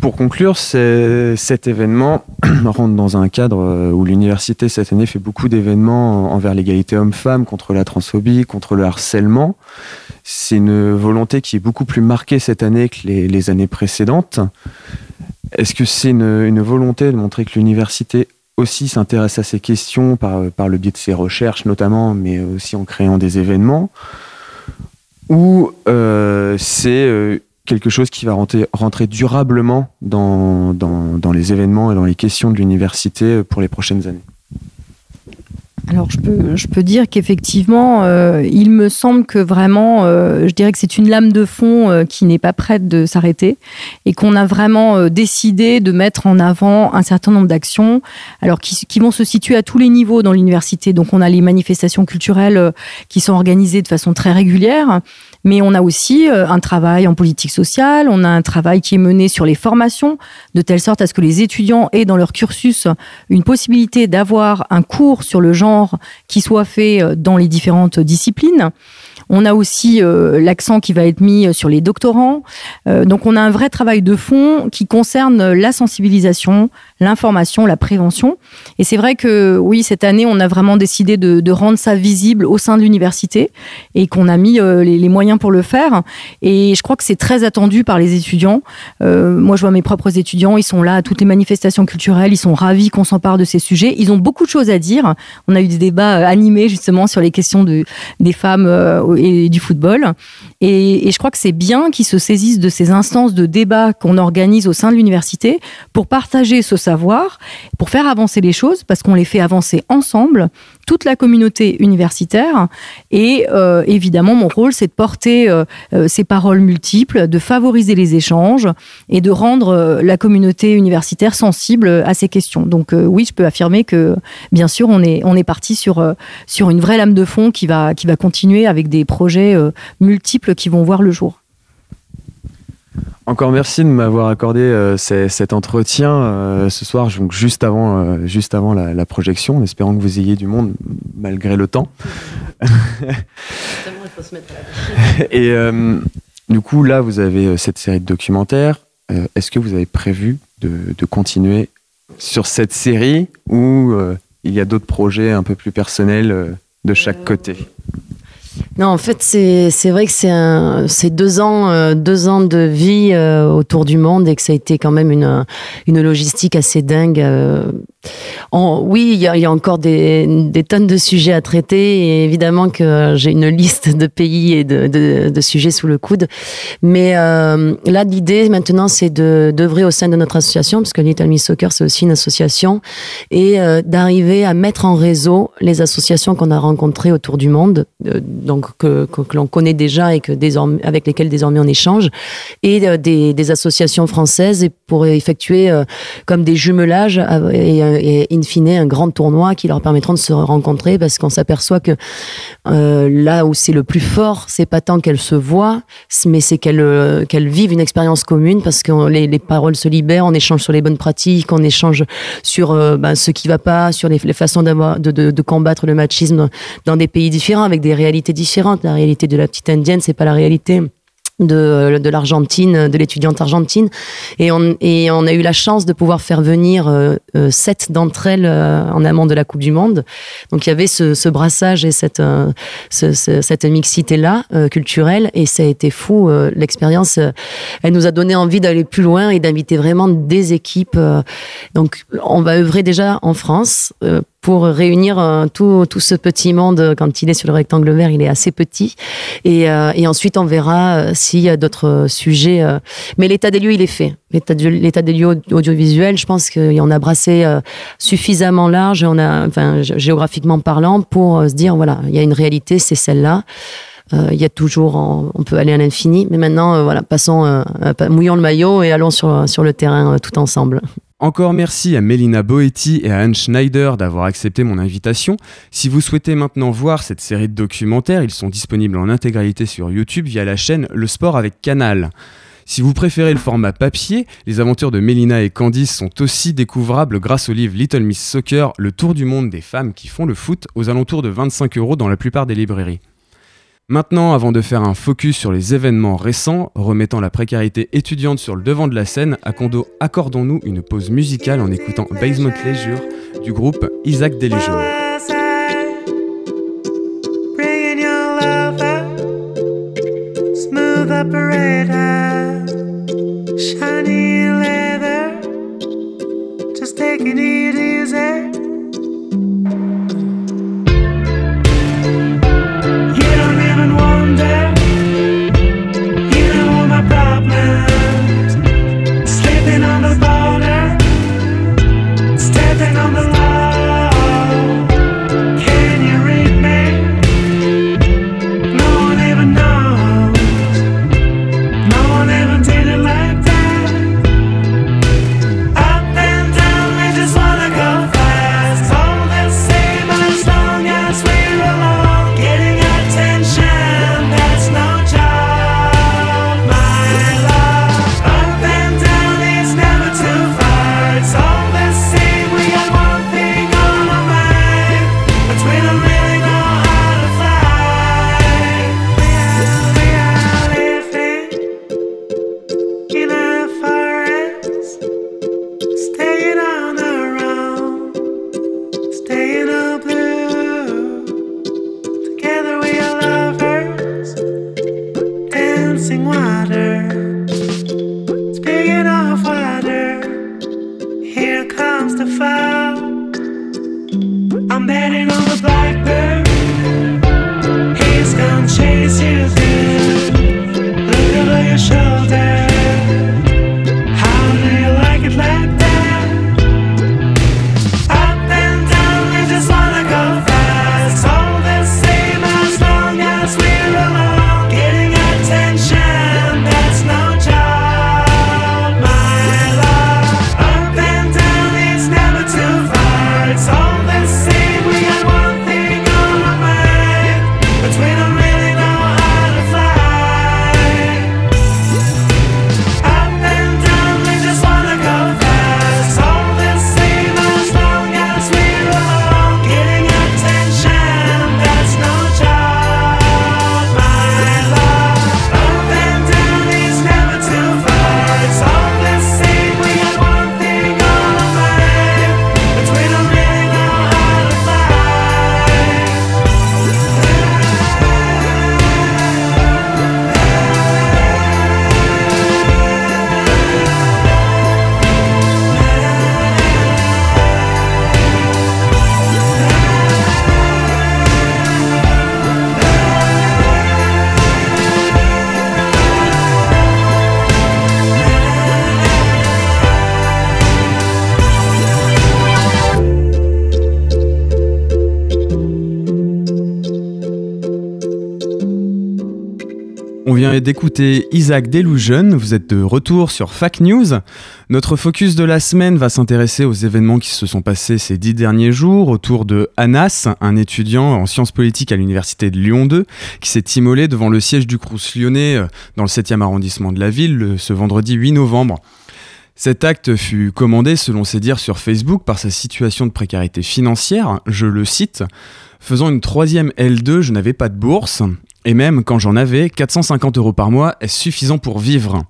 [SPEAKER 6] Pour conclure, cet événement rentre dans un cadre euh, où l'université cette année fait beaucoup d'événements envers l'égalité homme-femme, contre la transphobie, contre le harcèlement. C'est une volonté qui est beaucoup plus marquée cette année que les, années précédentes. Est-ce que c'est une, volonté de montrer que l'université aussi s'intéresse à ces questions par, par le biais de ses recherches notamment, mais aussi en créant des événements? Ou euh, c'est euh, quelque chose qui va rentrer, durablement dans, dans les événements et dans les questions de l'université pour les prochaines années
[SPEAKER 7] Alors, je peux, je peux dire qu'effectivement, euh, il me semble que vraiment, euh, je dirais que c'est une lame de fond euh, qui n'est pas prête de s'arrêter et qu'on a vraiment euh, décidé de mettre en avant un certain nombre d'actions, alors qui, qui vont se situer à tous les niveaux dans l'université. Donc, on a les manifestations culturelles euh, qui sont organisées de façon très régulière, mais on a aussi euh, un travail en politique sociale, on a un travail qui est mené sur les formations, de telle sorte à ce que les étudiants aient dans leur cursus une possibilité d'avoir un cours sur le genre qui soit fait euh, dans les différentes disciplines. On a aussi euh, l'accent qui va être mis sur les doctorants. Euh, donc on a un vrai travail de fond qui concerne la sensibilisation, l'information, la prévention. Et c'est vrai que oui, cette année, on a vraiment décidé de, rendre ça visible au sein de l'université et qu'on a mis euh, les, moyens pour le faire. Et je crois que c'est très attendu par les étudiants. Euh, moi, je vois mes propres étudiants, ils sont là à toutes les manifestations culturelles, ils sont ravis qu'on s'empare de ces sujets. Ils ont beaucoup de choses à dire. On a eu des débats euh, animés justement sur les questions de, des femmes euh, et du football. Et, je crois que c'est bien qu'ils se saisissent de ces instances de débat qu'on organise au sein de l'université pour partager ce savoir, pour faire avancer les choses, parce qu'on les fait avancer ensemble, toute la communauté universitaire. Et euh, évidemment, mon rôle, c'est de porter euh, euh, ces paroles multiples, de favoriser les échanges et de rendre la communauté universitaire sensible à ces questions. Donc oui, je peux affirmer que, bien sûr, on est, on est parti sur, sur une vraie lame de fond qui va, qui va continuer avec des projets euh, multiples qui vont voir le jour.
[SPEAKER 6] Encore merci de m'avoir accordé euh, ces- cet entretien euh, ce soir, donc juste avant, euh, juste avant la, la projection, en espérant que vous ayez du monde malgré le temps. Et euh, du coup, là, vous avez cette série de documentaires. Euh, Est-ce que vous avez prévu de, de continuer sur cette série ou euh, il y a d'autres projets un peu plus personnels euh, de chaque côté?
[SPEAKER 2] Non, en fait, c'est vrai que c'est deux ans, euh, deux ans de vie euh, autour du monde et que ça a été quand même une, une logistique assez dingue. euh. Oui, il y, a- encore des, tonnes de sujets à traiter et évidemment que j'ai une liste de pays et de, sujets sous le coude. Mais euh, là, l'idée maintenant, c'est d'œuvrer au sein de notre association, parce que Little Miss Soccer, c'est aussi une association, et euh, d'arriver à mettre en réseau les associations qu'on a rencontrées autour du monde, euh, donc que, l'on connaît déjà et que désormais, avec lesquelles désormais on échange, et des, associations françaises pour effectuer comme des jumelages et, et in fine un grand tournoi qui leur permettront de se rencontrer parce qu'on s'aperçoit que euh, là où c'est le plus fort, c'est pas tant qu'elles se voient, mais c'est qu'elles euh, qu'elles vivent une expérience commune parce que les, les paroles se libèrent, on échange sur les bonnes pratiques, on échange sur euh, ben, ce qui va pas, sur les, les façons de, de, de combattre le machisme dans des pays différents avec des réalités différentes. La réalité de la petite indienne, c'est pas la réalité de, de l'Argentine, de l'étudiante argentine. Et on, et on a eu la chance de pouvoir faire venir euh, euh, sept d'entre elles euh, en amont de la Coupe du Monde. Donc il y avait ce, ce brassage et cette, euh, ce- ce- cette mixité-là euh, culturelle. Et ça a été fou. L'expérience, elle nous a donné envie d'aller plus loin et d'inviter vraiment des équipes. donc on va œuvrer déjà en France. Euh, pour réunir euh, tout, tout ce petit monde, quand il est sur le rectangle vert, il est assez petit. Et, euh, et ensuite, on verra euh, s'il y a d'autres euh, sujets. euh. Mais l'état des lieux, il est fait. L'état de- l'état des lieux audio- audiovisuels, je pense qu'on a brassé euh, suffisamment large, on a, enfin, gé- géographiquement parlant, pour euh, se dire, voilà, il y a une réalité, c'est celle-là. Euh, Il y a toujours, on peut aller à l'infini, mais maintenant, euh, voilà, passons, euh, euh, mouillons le maillot et allons sur, sur le terrain euh, tout ensemble.
[SPEAKER 1] Encore merci à Mélina Boetti et à Anne Schneider d'avoir accepté mon invitation. Si vous souhaitez maintenant voir cette série de documentaires, ils sont disponibles en intégralité sur YouTube via la chaîne Le Sport avec Canal. Si vous préférez le format papier, les aventures de Mélina et Candice sont aussi découvrables grâce au livre Little Miss Soccer, le tour du monde des femmes qui font le foot, aux alentours de 25 euros dans la plupart des librairies. Maintenant, avant de faire un focus sur les événements récents, remettant la précarité étudiante sur le devant de la scène, accondo- accordons-nous une pause musicale en écoutant Basement Leisure du groupe Isaac Delusion.
[SPEAKER 3] Shiny leather, just it easy. down. comes to
[SPEAKER 1] fall. D'écouter Isaac Delusion, vous êtes de retour sur Fact News. Notre focus de la semaine va s'intéresser aux événements qui se sont passés ces dix derniers jours autour de Anas, un étudiant en sciences politiques à l'université de Lyon 2, qui s'est immolé devant le siège du Crous lyonnais euh, dans le 7e arrondissement de la ville ce vendredi 8 novembre. Cet acte fut commandé, selon ses dires sur Facebook, par sa situation de précarité financière. Je le cite. Faisant une troisième L2, je n'avais pas de bourse. Et même quand j'en avais, 450 euros par mois est suffisant pour vivre.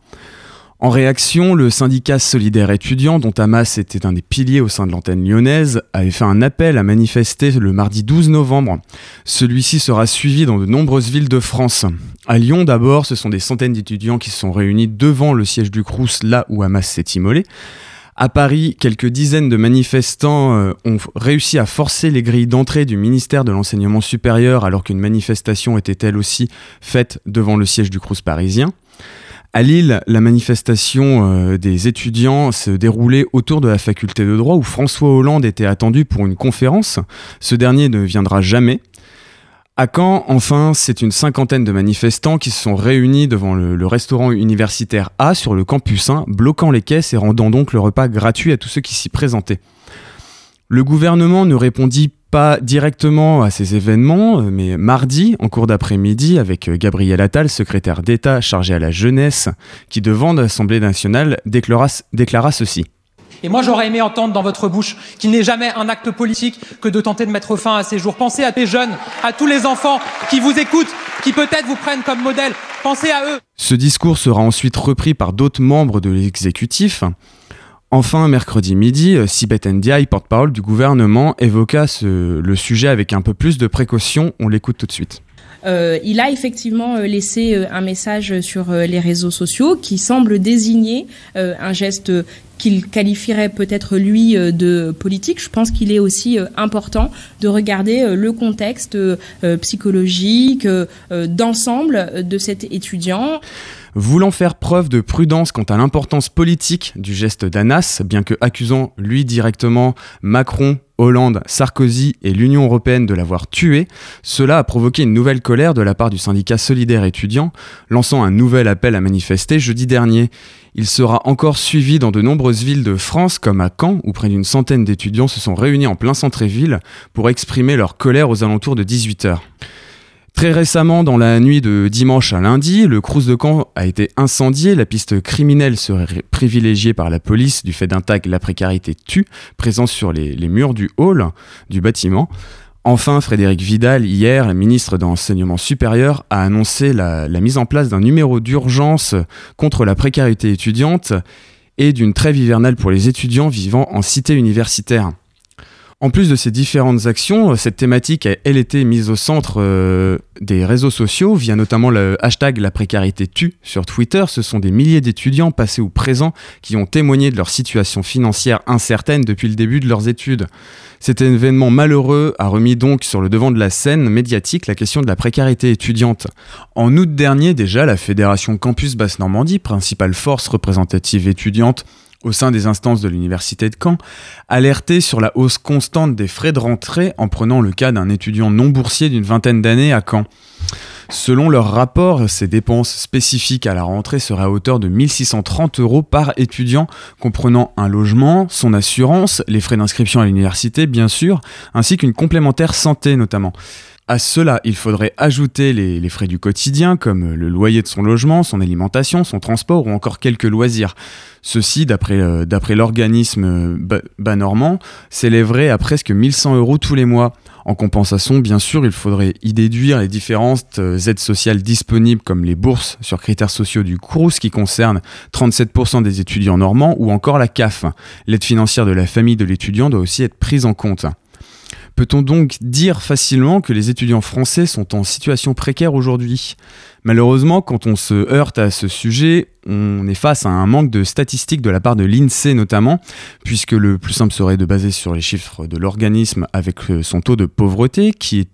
[SPEAKER 1] En réaction, le syndicat solidaire étudiant, dont Hamas était un des piliers au sein de l'antenne lyonnaise, avait fait un appel à manifester le mardi 12 novembre. Celui-ci sera suivi dans de nombreuses villes de France. À Lyon d'abord, ce sont des centaines d'étudiants qui se sont réunis devant le siège du Crous, là où Hamas s'est immolé. À Paris, quelques dizaines de manifestants euh, ont réussi à forcer les grilles d'entrée du ministère de l'Enseignement supérieur alors qu'une manifestation était elle aussi faite devant le siège du Crous parisien. À Lille, la manifestation euh, des étudiants se déroulait autour de la faculté de droit où François Hollande était attendu pour une conférence. Ce dernier ne viendra jamais. À Caen, enfin, c'est une cinquantaine de manifestants qui se sont réunis devant le, restaurant universitaire A sur le campus 1, bloquant les caisses et rendant donc le repas gratuit à tous ceux qui s'y présentaient. Le gouvernement ne répondit pas directement à ces événements, mais mardi, en cours d'après-midi, avec Gabriel Attal, secrétaire d'État chargé à la jeunesse, qui devant l'Assemblée nationale déclara, déclara ceci.
[SPEAKER 8] Et moi, j'aurais aimé entendre dans votre bouche qu'il n'est jamais un acte politique que de tenter de mettre fin à ces jours. Pensez à tes jeunes, à tous les enfants qui vous écoutent, qui peut-être vous prennent comme modèle. Pensez à eux.
[SPEAKER 1] Ce discours sera ensuite repris par d'autres membres de l'exécutif. Enfin, mercredi midi, Sibeth Ndiaye, porte-parole du gouvernement, évoqua le sujet avec un peu plus de précaution. On l'écoute tout de suite.
[SPEAKER 9] Euh, il a effectivement euh, laissé euh, un message sur les réseaux sociaux qui semble désigner un geste qu'il qualifierait peut-être lui de politique. Je pense qu'il est aussi important de regarder le contexte psychologique d'ensemble de cet étudiant.
[SPEAKER 1] Voulant faire preuve de prudence quant à l'importance politique du geste d'Anas, bien que accusant lui directement Macron, Hollande, Sarkozy et l'Union européenne de l'avoir tué, cela a provoqué une nouvelle colère de la part du syndicat solidaire étudiant, lançant un nouvel appel à manifester jeudi dernier. Il sera encore suivi dans de nombreuses villes de France, comme à Caen, où près d'une centaine d'étudiants se sont réunis en plein centre-ville pour exprimer leur colère aux alentours de 18h. Très récemment, dans la nuit de dimanche à lundi, le Crous de Caen a été incendié. La piste criminelle serait privilégiée par la police du fait d'un tag La précarité tue, présent sur les, murs du hall du bâtiment. Enfin, Frédéric Vidal, hier, le ministre d'Enseignement supérieur, a annoncé la mise en place d'un numéro d'urgence contre la précarité étudiante et d'une trêve hivernale pour les étudiants vivant en cité universitaire. En plus de ces différentes actions, euh, cette thématique a, elle, été mise au centre euh, des réseaux sociaux via notamment le hashtag La précarité tue sur Twitter. Ce sont des milliers d'étudiants passés ou présents qui ont témoigné de leur situation financière incertaine depuis le début de leurs études. Cet événement malheureux a remis donc sur le devant de la scène médiatique la question de la précarité étudiante. En août dernier déjà, la Fédération Campus Basse-Normandie, principale force représentative étudiante, au sein des instances de l'Université de Caen, alerté sur la hausse constante des frais de rentrée en prenant le cas d'un étudiant non boursier d'une vingtaine d'années à Caen. Selon leur rapport, ces dépenses spécifiques à la rentrée seraient à hauteur de 1630 euros par étudiant, comprenant un logement, son assurance, les frais d'inscription à l'université bien sûr, ainsi qu'une complémentaire santé notamment. À cela, il faudrait ajouter les, frais du quotidien, comme le loyer de son logement, son alimentation, son transport ou encore quelques loisirs. Ceci, d'après euh, l'organisme euh, Banormand, s'élèverait à presque 1100 euros tous les mois. En compensation, bien sûr, il faudrait y déduire les différentes euh, aides sociales disponibles comme les bourses sur critères sociaux du CRUS qui concernent 37% des étudiants normands ou encore la CAF. L'aide financière de la famille de l'étudiant doit aussi être prise en compte. Peut-on donc dire facilement que les étudiants français sont en situation précaire aujourd'hui? Malheureusement, quand on se heurte à ce sujet, on est face à un manque de statistiques de la part de l'INSEE notamment, puisque le plus simple serait de baser sur les chiffres de l'organisme avec euh, son taux de pauvreté qui est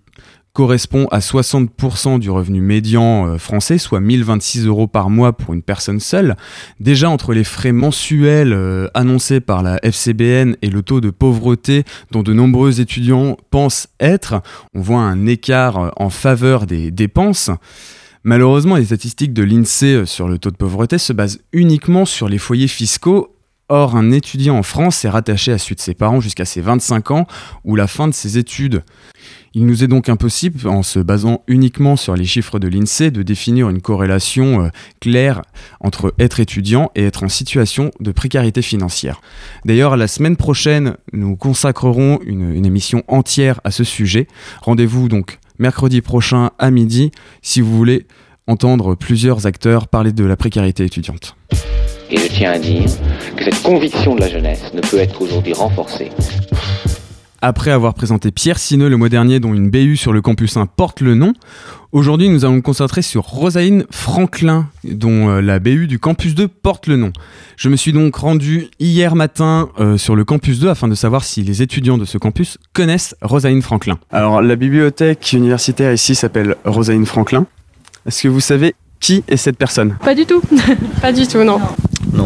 [SPEAKER 1] correspond à 60% du revenu médian euh, français, soit 1026 euros par mois pour une personne seule. Déjà entre les frais mensuels euh, annoncés par la FCBN et le taux de pauvreté dont de nombreux étudiants pensent être, on voit un écart euh, en faveur des dépenses. Malheureusement, les statistiques de l'INSEE sur le taux de pauvreté se basent uniquement sur les foyers fiscaux. Or, un étudiant en France est rattaché à celui de ses parents jusqu'à ses 25 ans ou la fin de ses études. Il nous est donc impossible, en se basant uniquement sur les chiffres de l'INSEE, de définir une corrélation euh, claire entre être étudiant et être en situation de précarité financière. D'ailleurs, la semaine prochaine, nous consacrerons une, émission entière à ce sujet. Rendez-vous donc mercredi prochain à midi si vous voulez entendre plusieurs acteurs parler de la précarité étudiante.
[SPEAKER 10] Et je tiens à dire que cette conviction de la jeunesse ne peut être aujourd'hui renforcée.
[SPEAKER 1] Après avoir présenté Pierre Sineux le mois dernier, dont une BU sur le campus 1 porte le nom, aujourd'hui nous allons nous concentrer sur Rosaline Franklin, dont euh, la BU du campus 2 porte le nom. Je me suis donc rendu hier matin euh, sur le campus 2 afin de savoir si les étudiants de ce campus connaissent Rosaline Franklin. Alors la bibliothèque universitaire ici s'appelle Rosaline Franklin. Est-ce que vous savez qui est cette personne?
[SPEAKER 11] Pas du tout. pas du tout, non.
[SPEAKER 12] Non,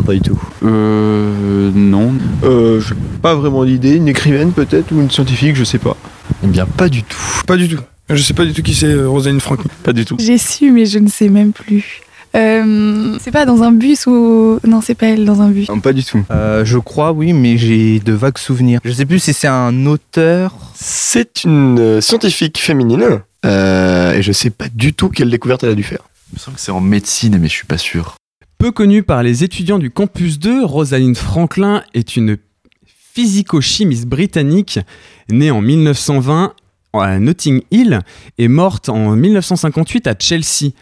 [SPEAKER 12] pas du tout.
[SPEAKER 13] Euh. Non.
[SPEAKER 14] Euh. J'ai pas vraiment d'idée. Une écrivaine peut-être ou une scientifique, je sais pas.
[SPEAKER 12] Eh bien, pas du tout.
[SPEAKER 14] Pas du tout. Je sais pas du tout qui c'est euh, Rosalind Franklin.
[SPEAKER 13] Pas du tout.
[SPEAKER 11] J'ai su, mais je ne sais même plus. Euh, c'est pas dans un bus ou. Non, c'est pas elle dans un bus.
[SPEAKER 14] Non, pas du tout.
[SPEAKER 12] Euh, je crois, oui, mais j'ai de vagues souvenirs. Je sais plus si c'est un auteur.
[SPEAKER 14] C'est une euh, scientifique féminine. Euh, et je sais pas du tout quelle découverte elle a dû faire.
[SPEAKER 13] Il me semble que c'est en médecine, mais je suis pas sûr.
[SPEAKER 1] Peu connue par les étudiants du campus 2, Rosalind Franklin est une physico-chimiste britannique née en 1920 à Notting Hill et morte en 1958 à Chelsea.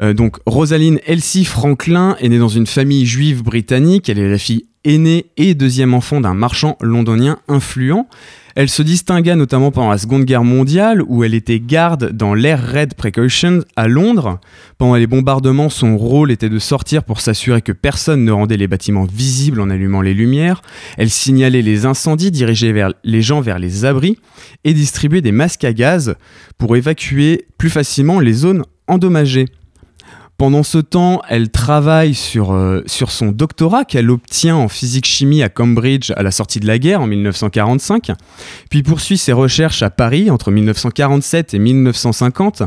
[SPEAKER 1] Euh, donc Rosalind Elsie Franklin est née dans une famille juive britannique. Elle est la fille aînée et deuxième enfant d'un marchand londonien influent. Elle se distingua notamment pendant la Seconde Guerre mondiale où elle était garde dans l'Air Raid Precaution à Londres. Pendant les bombardements, son rôle était de sortir pour s'assurer que personne ne rendait les bâtiments visibles en allumant les lumières. Elle signalait les incendies, dirigeait vers les gens vers les abris et distribuait des masques à gaz pour évacuer plus facilement les zones endommagées. Pendant ce temps, elle travaille sur, euh, son doctorat qu'elle obtient en physique-chimie à Cambridge à la sortie de la guerre en 1945, puis poursuit ses recherches à Paris entre 1947 et 1950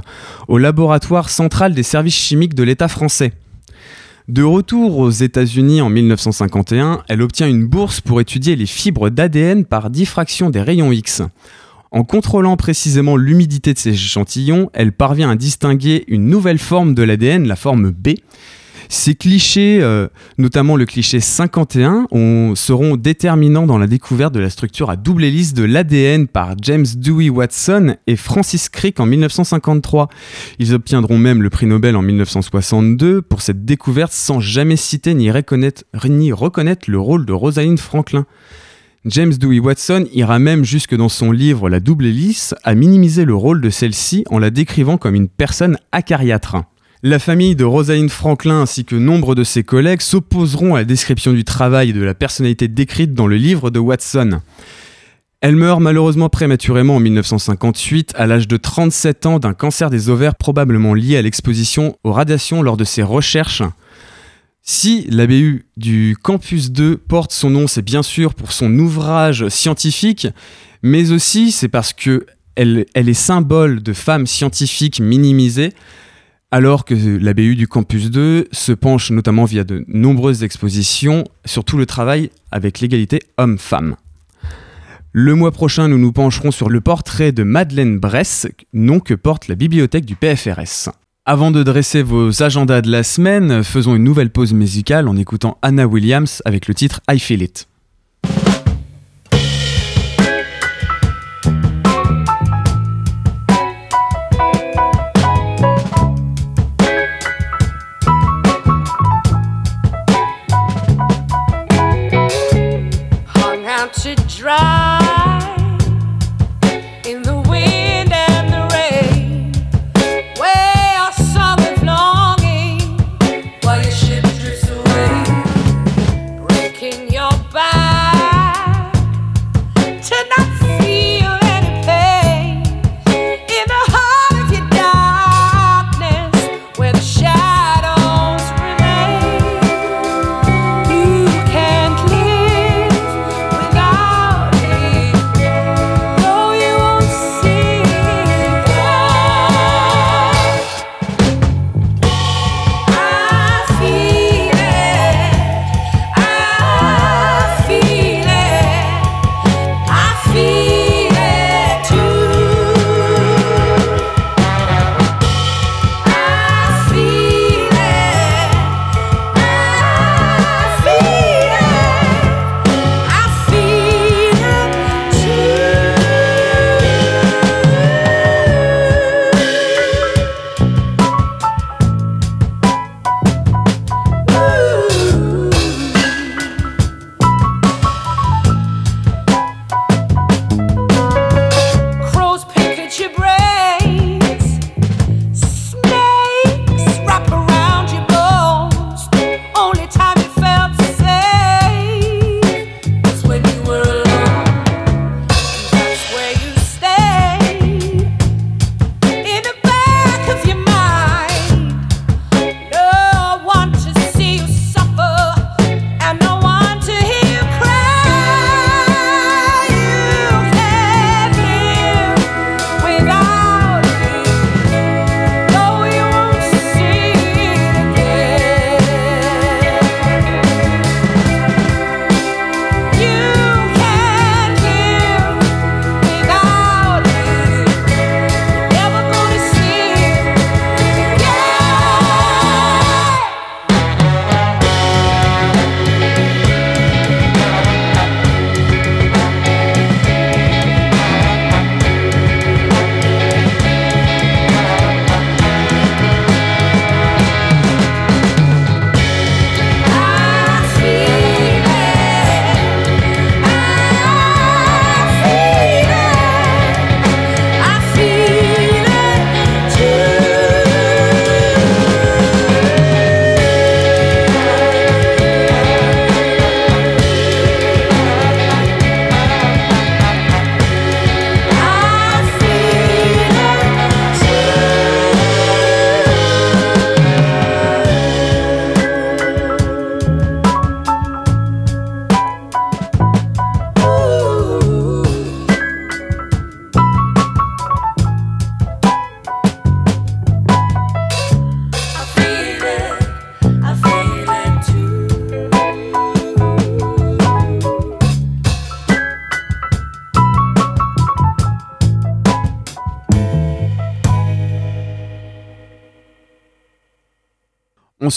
[SPEAKER 1] au laboratoire central des services chimiques de l'État français. De retour aux États-Unis en 1951, elle obtient une bourse pour étudier les fibres d'ADN par diffraction des rayons X. En contrôlant précisément l'humidité de ces échantillons, elle parvient à distinguer une nouvelle forme de l'ADN, la forme B. Ces clichés, euh, notamment le cliché 51, ont- seront déterminants dans la découverte de la structure à double hélice de l'ADN par James Dewey Watson et Francis Crick en 1953. Ils obtiendront même le prix Nobel en 1962 pour cette découverte sans jamais citer ni reconnaître le rôle de Rosalind Franklin. James Dewey Watson ira même jusque dans son livre La double hélice à minimiser le rôle de celle-ci en la décrivant comme une personne acariâtre. La famille de Rosalind Franklin ainsi que nombre de ses collègues s'opposeront à la description du travail et de la personnalité décrite dans le livre de Watson. Elle meurt malheureusement prématurément en 1958 à l'âge de 37 ans d'un cancer des ovaires probablement lié à l'exposition aux radiations lors de ses recherches. Si l'ABU du Campus 2 porte son nom, c'est bien sûr pour son ouvrage scientifique, mais aussi c'est parce que elle, elle est symbole de femmes scientifiques minimisées, alors que l'ABU du Campus 2 se penche notamment via de nombreuses expositions sur tout le travail avec l'égalité homme-femme. Le mois prochain, nous nous pencherons sur le portrait de Madeleine Bress, nom que porte la bibliothèque du PFRS. Avant de dresser vos agendas de la semaine, faisons une nouvelle pause musicale en écoutant Anna Williams avec le titre I Feel It.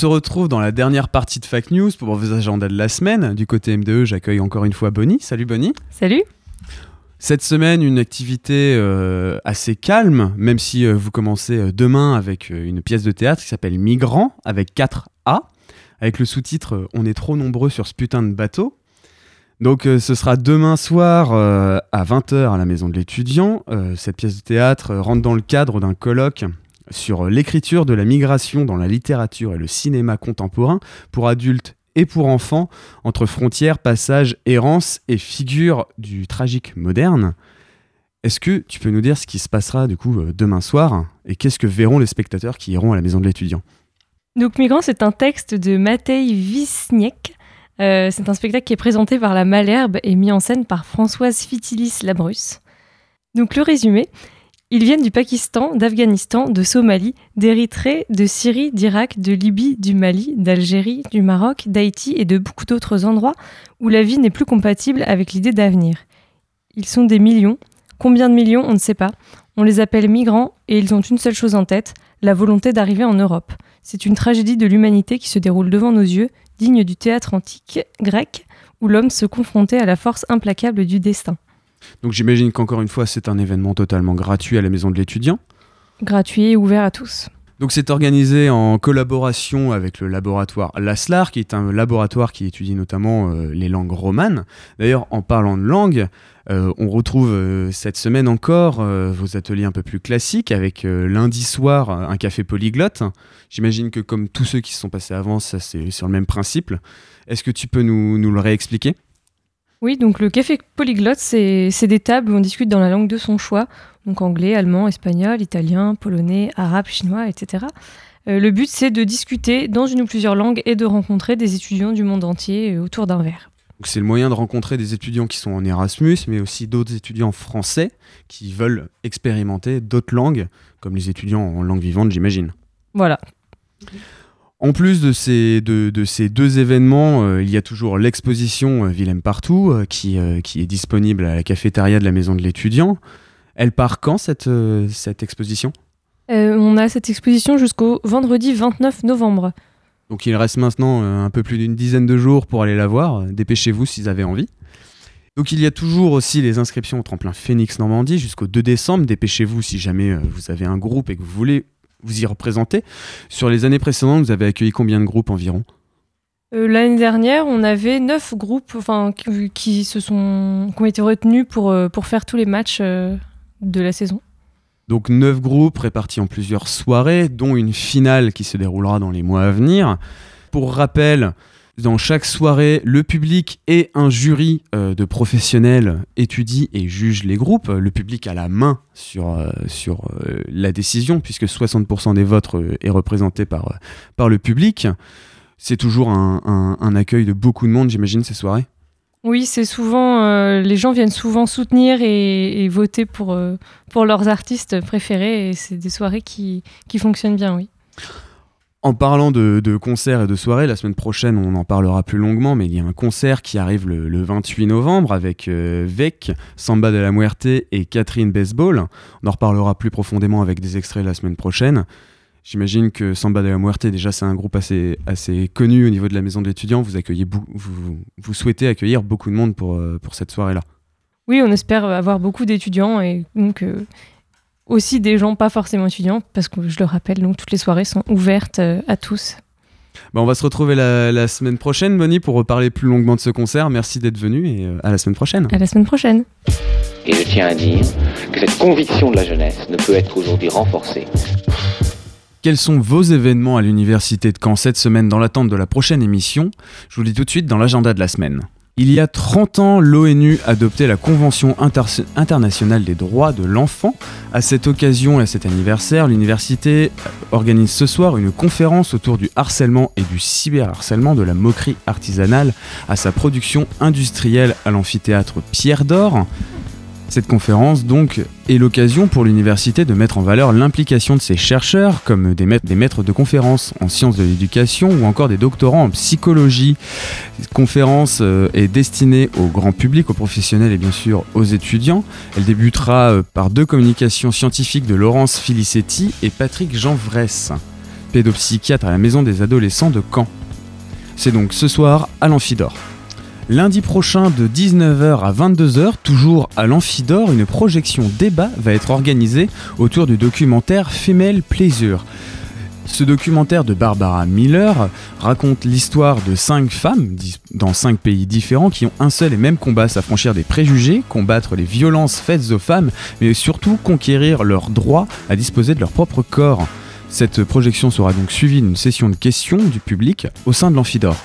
[SPEAKER 1] Se retrouve dans la dernière partie de Fake News pour vos agendas de la semaine. Du côté MDE, j'accueille encore une fois Bonnie. Salut Bonnie.
[SPEAKER 15] Salut.
[SPEAKER 1] Cette semaine, une activité euh, assez calme, même si euh, vous commencez euh, demain avec une pièce de théâtre qui s'appelle Migrants, avec 4 A, avec le sous-titre On est trop nombreux sur ce putain de bateau. Donc euh, ce sera demain soir euh, à 20h à la Maison de l'étudiant. Euh, cette pièce de théâtre rentre dans le cadre d'un colloque sur l'écriture de la migration dans la littérature et le cinéma contemporain pour adultes et pour enfants, entre frontières, passages, errance et figures du tragique moderne. Est-ce que tu peux nous dire ce qui se passera du coup euh, demain soir et qu'est-ce que verront les spectateurs qui iront à la Maison de l'étudiant?
[SPEAKER 15] Donc Migrant, c'est un texte de Matej Wisniek. Euh, c'est un spectacle qui est présenté par la Malherbe et mis en scène par Françoise Fitilis Labrusse. Donc le résumé, ils viennent du Pakistan, d'Afghanistan, de Somalie, d'Érythrée, de Syrie, d'Irak, de Libye, du Mali, d'Algérie, du Maroc, d'Haïti et de beaucoup d'autres endroits où la vie n'est plus compatible avec l'idée d'avenir. Ils sont des millions. Combien de millions, on ne sait pas. On les appelle migrants et ils ont une seule chose en tête, la volonté d'arriver en Europe. C'est une tragédie de l'humanité qui se déroule devant nos yeux, digne du théâtre antique grec, où l'homme se confrontait à la force implacable du destin.
[SPEAKER 1] Donc j'imagine qu'encore une fois c'est un événement totalement gratuit à la Maison de l'étudiant.
[SPEAKER 15] Gratuit et ouvert à tous.
[SPEAKER 1] Donc c'est organisé en collaboration avec le laboratoire LASLAR, qui est un laboratoire qui étudie notamment euh, les langues romanes. D'ailleurs, en parlant de langues, euh, on retrouve euh, cette semaine encore vos ateliers un peu plus classiques, avec lundi soir un café polyglotte. J'imagine que comme tous ceux qui se sont passés avant, ça c'est sur le même principe. Est-ce que tu peux nous, nous le réexpliquer?
[SPEAKER 15] Oui, donc le café polyglotte, c'est c'est des tables où on discute dans la langue de son choix, donc anglais, allemand, espagnol, italien, polonais, arabe, chinois, etc. Euh, le but, c'est de discuter dans une ou plusieurs langues et de rencontrer des étudiants du monde entier euh, autour d'un verre.
[SPEAKER 1] C'est le moyen de rencontrer des étudiants qui sont en Erasmus, mais aussi d'autres étudiants français qui veulent expérimenter d'autres langues, comme les étudiants en langue vivante, j'imagine.
[SPEAKER 15] Voilà.
[SPEAKER 1] En plus de ces, de, de ces deux événements, euh, il y a toujours l'exposition euh, Willem Partout, euh, qui, euh, qui est disponible à la cafétéria de la Maison de l'étudiant. Elle part quand cette, cette exposition?
[SPEAKER 15] On a cette exposition jusqu'au vendredi 29 novembre.
[SPEAKER 1] Donc il reste maintenant un peu plus d'une dizaine de jours pour aller la voir. Dépêchez-vous si vous avez envie. Donc il y a toujours aussi les inscriptions au tremplin Phoenix Normandie jusqu'au 2 décembre. Dépêchez-vous si jamais vous avez un groupe et que vous voulez vous y représenter. Sur les années précédentes, vous avez accueilli combien de groupes environ?
[SPEAKER 15] Euh, L'année dernière, on avait neuf groupes enfin, qui, qui se sont, qui ont été retenus pour, euh, pour faire tous les matchs euh, de la saison.
[SPEAKER 1] Donc 9 groupes répartis en plusieurs soirées, dont une finale qui se déroulera dans les mois à venir. Pour rappel, dans chaque soirée, le public et un jury euh, de professionnels étudient et jugent les groupes. Le public a la main sur, euh, sur euh, la décision, puisque 60% des votes est représenté par, par le public. C'est toujours un, un- accueil de beaucoup de monde, j'imagine, ces soirées?
[SPEAKER 15] Oui, c'est souvent. les gens viennent souvent soutenir et, voter pour, pour leurs artistes préférés. Et c'est des soirées qui, qui fonctionnent bien, oui.
[SPEAKER 1] En parlant de, concerts et de soirées, la semaine prochaine, on en parlera plus longuement, mais il y a un concert qui arrive le, le 28 novembre avec euh, Vec, Samba de la Muerte et Catherine Baseball. On en reparlera plus profondément avec des extraits la semaine prochaine. J'imagine que Samba de la Muerte, déjà, c'est un groupe assez, connu au niveau de la maison de l'étudiant. Vous, souhaitez accueillir beaucoup de monde pour, euh, pour cette soirée-là.
[SPEAKER 15] Oui, on espère avoir beaucoup d'étudiants et donc euh, aussi des gens pas forcément étudiants, parce que je le rappelle, donc toutes les soirées sont ouvertes euh, à tous.
[SPEAKER 1] Bah, on va se retrouver la, la semaine prochaine, Bonnie, pour reparler plus longuement de ce concert. Merci d'être venu et euh, à la semaine prochaine.
[SPEAKER 15] À la semaine prochaine.
[SPEAKER 10] Et je tiens à dire que cette conviction de la jeunesse ne peut être aujourd'hui renforcée
[SPEAKER 1] Quels sont vos événements à l'université de Caen cette semaine dans l'attente de la prochaine émission? Je vous le dis tout de suite dans l'agenda de la semaine. Il y a 30 ans, l'ONU adoptait la Convention inter- internationale des droits de l'enfant. À cette occasion et à cet anniversaire, l'université organise ce soir une conférence autour du harcèlement et du cyberharcèlement de la moquerie artisanale à sa production industrielle à l'amphithéâtre Pierre d'Or. Cette conférence, donc, est l'occasion pour l'université de mettre en valeur l'implication de ses chercheurs, comme des maîtres, de conférences en sciences de l'éducation ou encore des doctorants en psychologie. Cette conférence euh, est destinée au grand public, aux professionnels et bien sûr aux étudiants. Elle débutera euh, par deux communications scientifiques de Laurence Filicetti et Patrick Jean Vresse. pédopsychiatre à la maison des adolescents de Caen. C'est donc ce soir à l'Amphidor. Lundi prochain de 19h à 22h, toujours à l'Amphidor, une projection débat va être organisée autour du documentaire Female Pleasure. Ce documentaire de Barbara Miller raconte l'histoire de cinq femmes dans cinq pays différents qui ont un seul et même combat, s'affranchir des préjugés, combattre les violences faites aux femmes, mais surtout conquérir leur droit à disposer de leur propre corps. Cette projection sera donc suivie d'une session de questions du public au sein de l'Amphidor.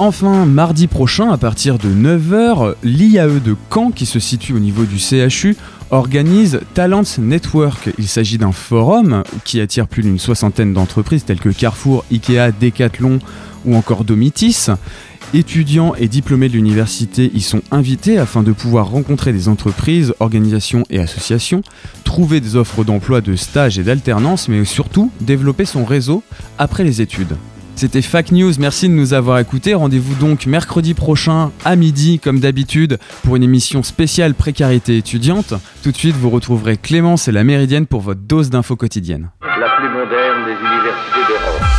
[SPEAKER 1] Enfin, mardi prochain, à partir de 9h, l'IAE de Caen, qui se situe au niveau du CHU, organise Talent Network. Il s'agit d'un forum qui attire plus d'une soixantaine d'entreprises telles que Carrefour, Ikea, Decathlon ou encore Domitis. Étudiants et diplômés de l'université y sont invités afin de pouvoir rencontrer des entreprises, organisations et associations, trouver des offres d'emploi, de stage et d'alternance, mais surtout développer son réseau après les études. C'était Fac News, merci de nous avoir écoutés. Rendez-vous donc mercredi prochain à midi, comme d'habitude, pour une émission spéciale précarité étudiante. Tout de suite, vous retrouverez Clémence et la Méridienne pour votre dose d'infos quotidienne.
[SPEAKER 16] La plus moderne des universités d'Europe.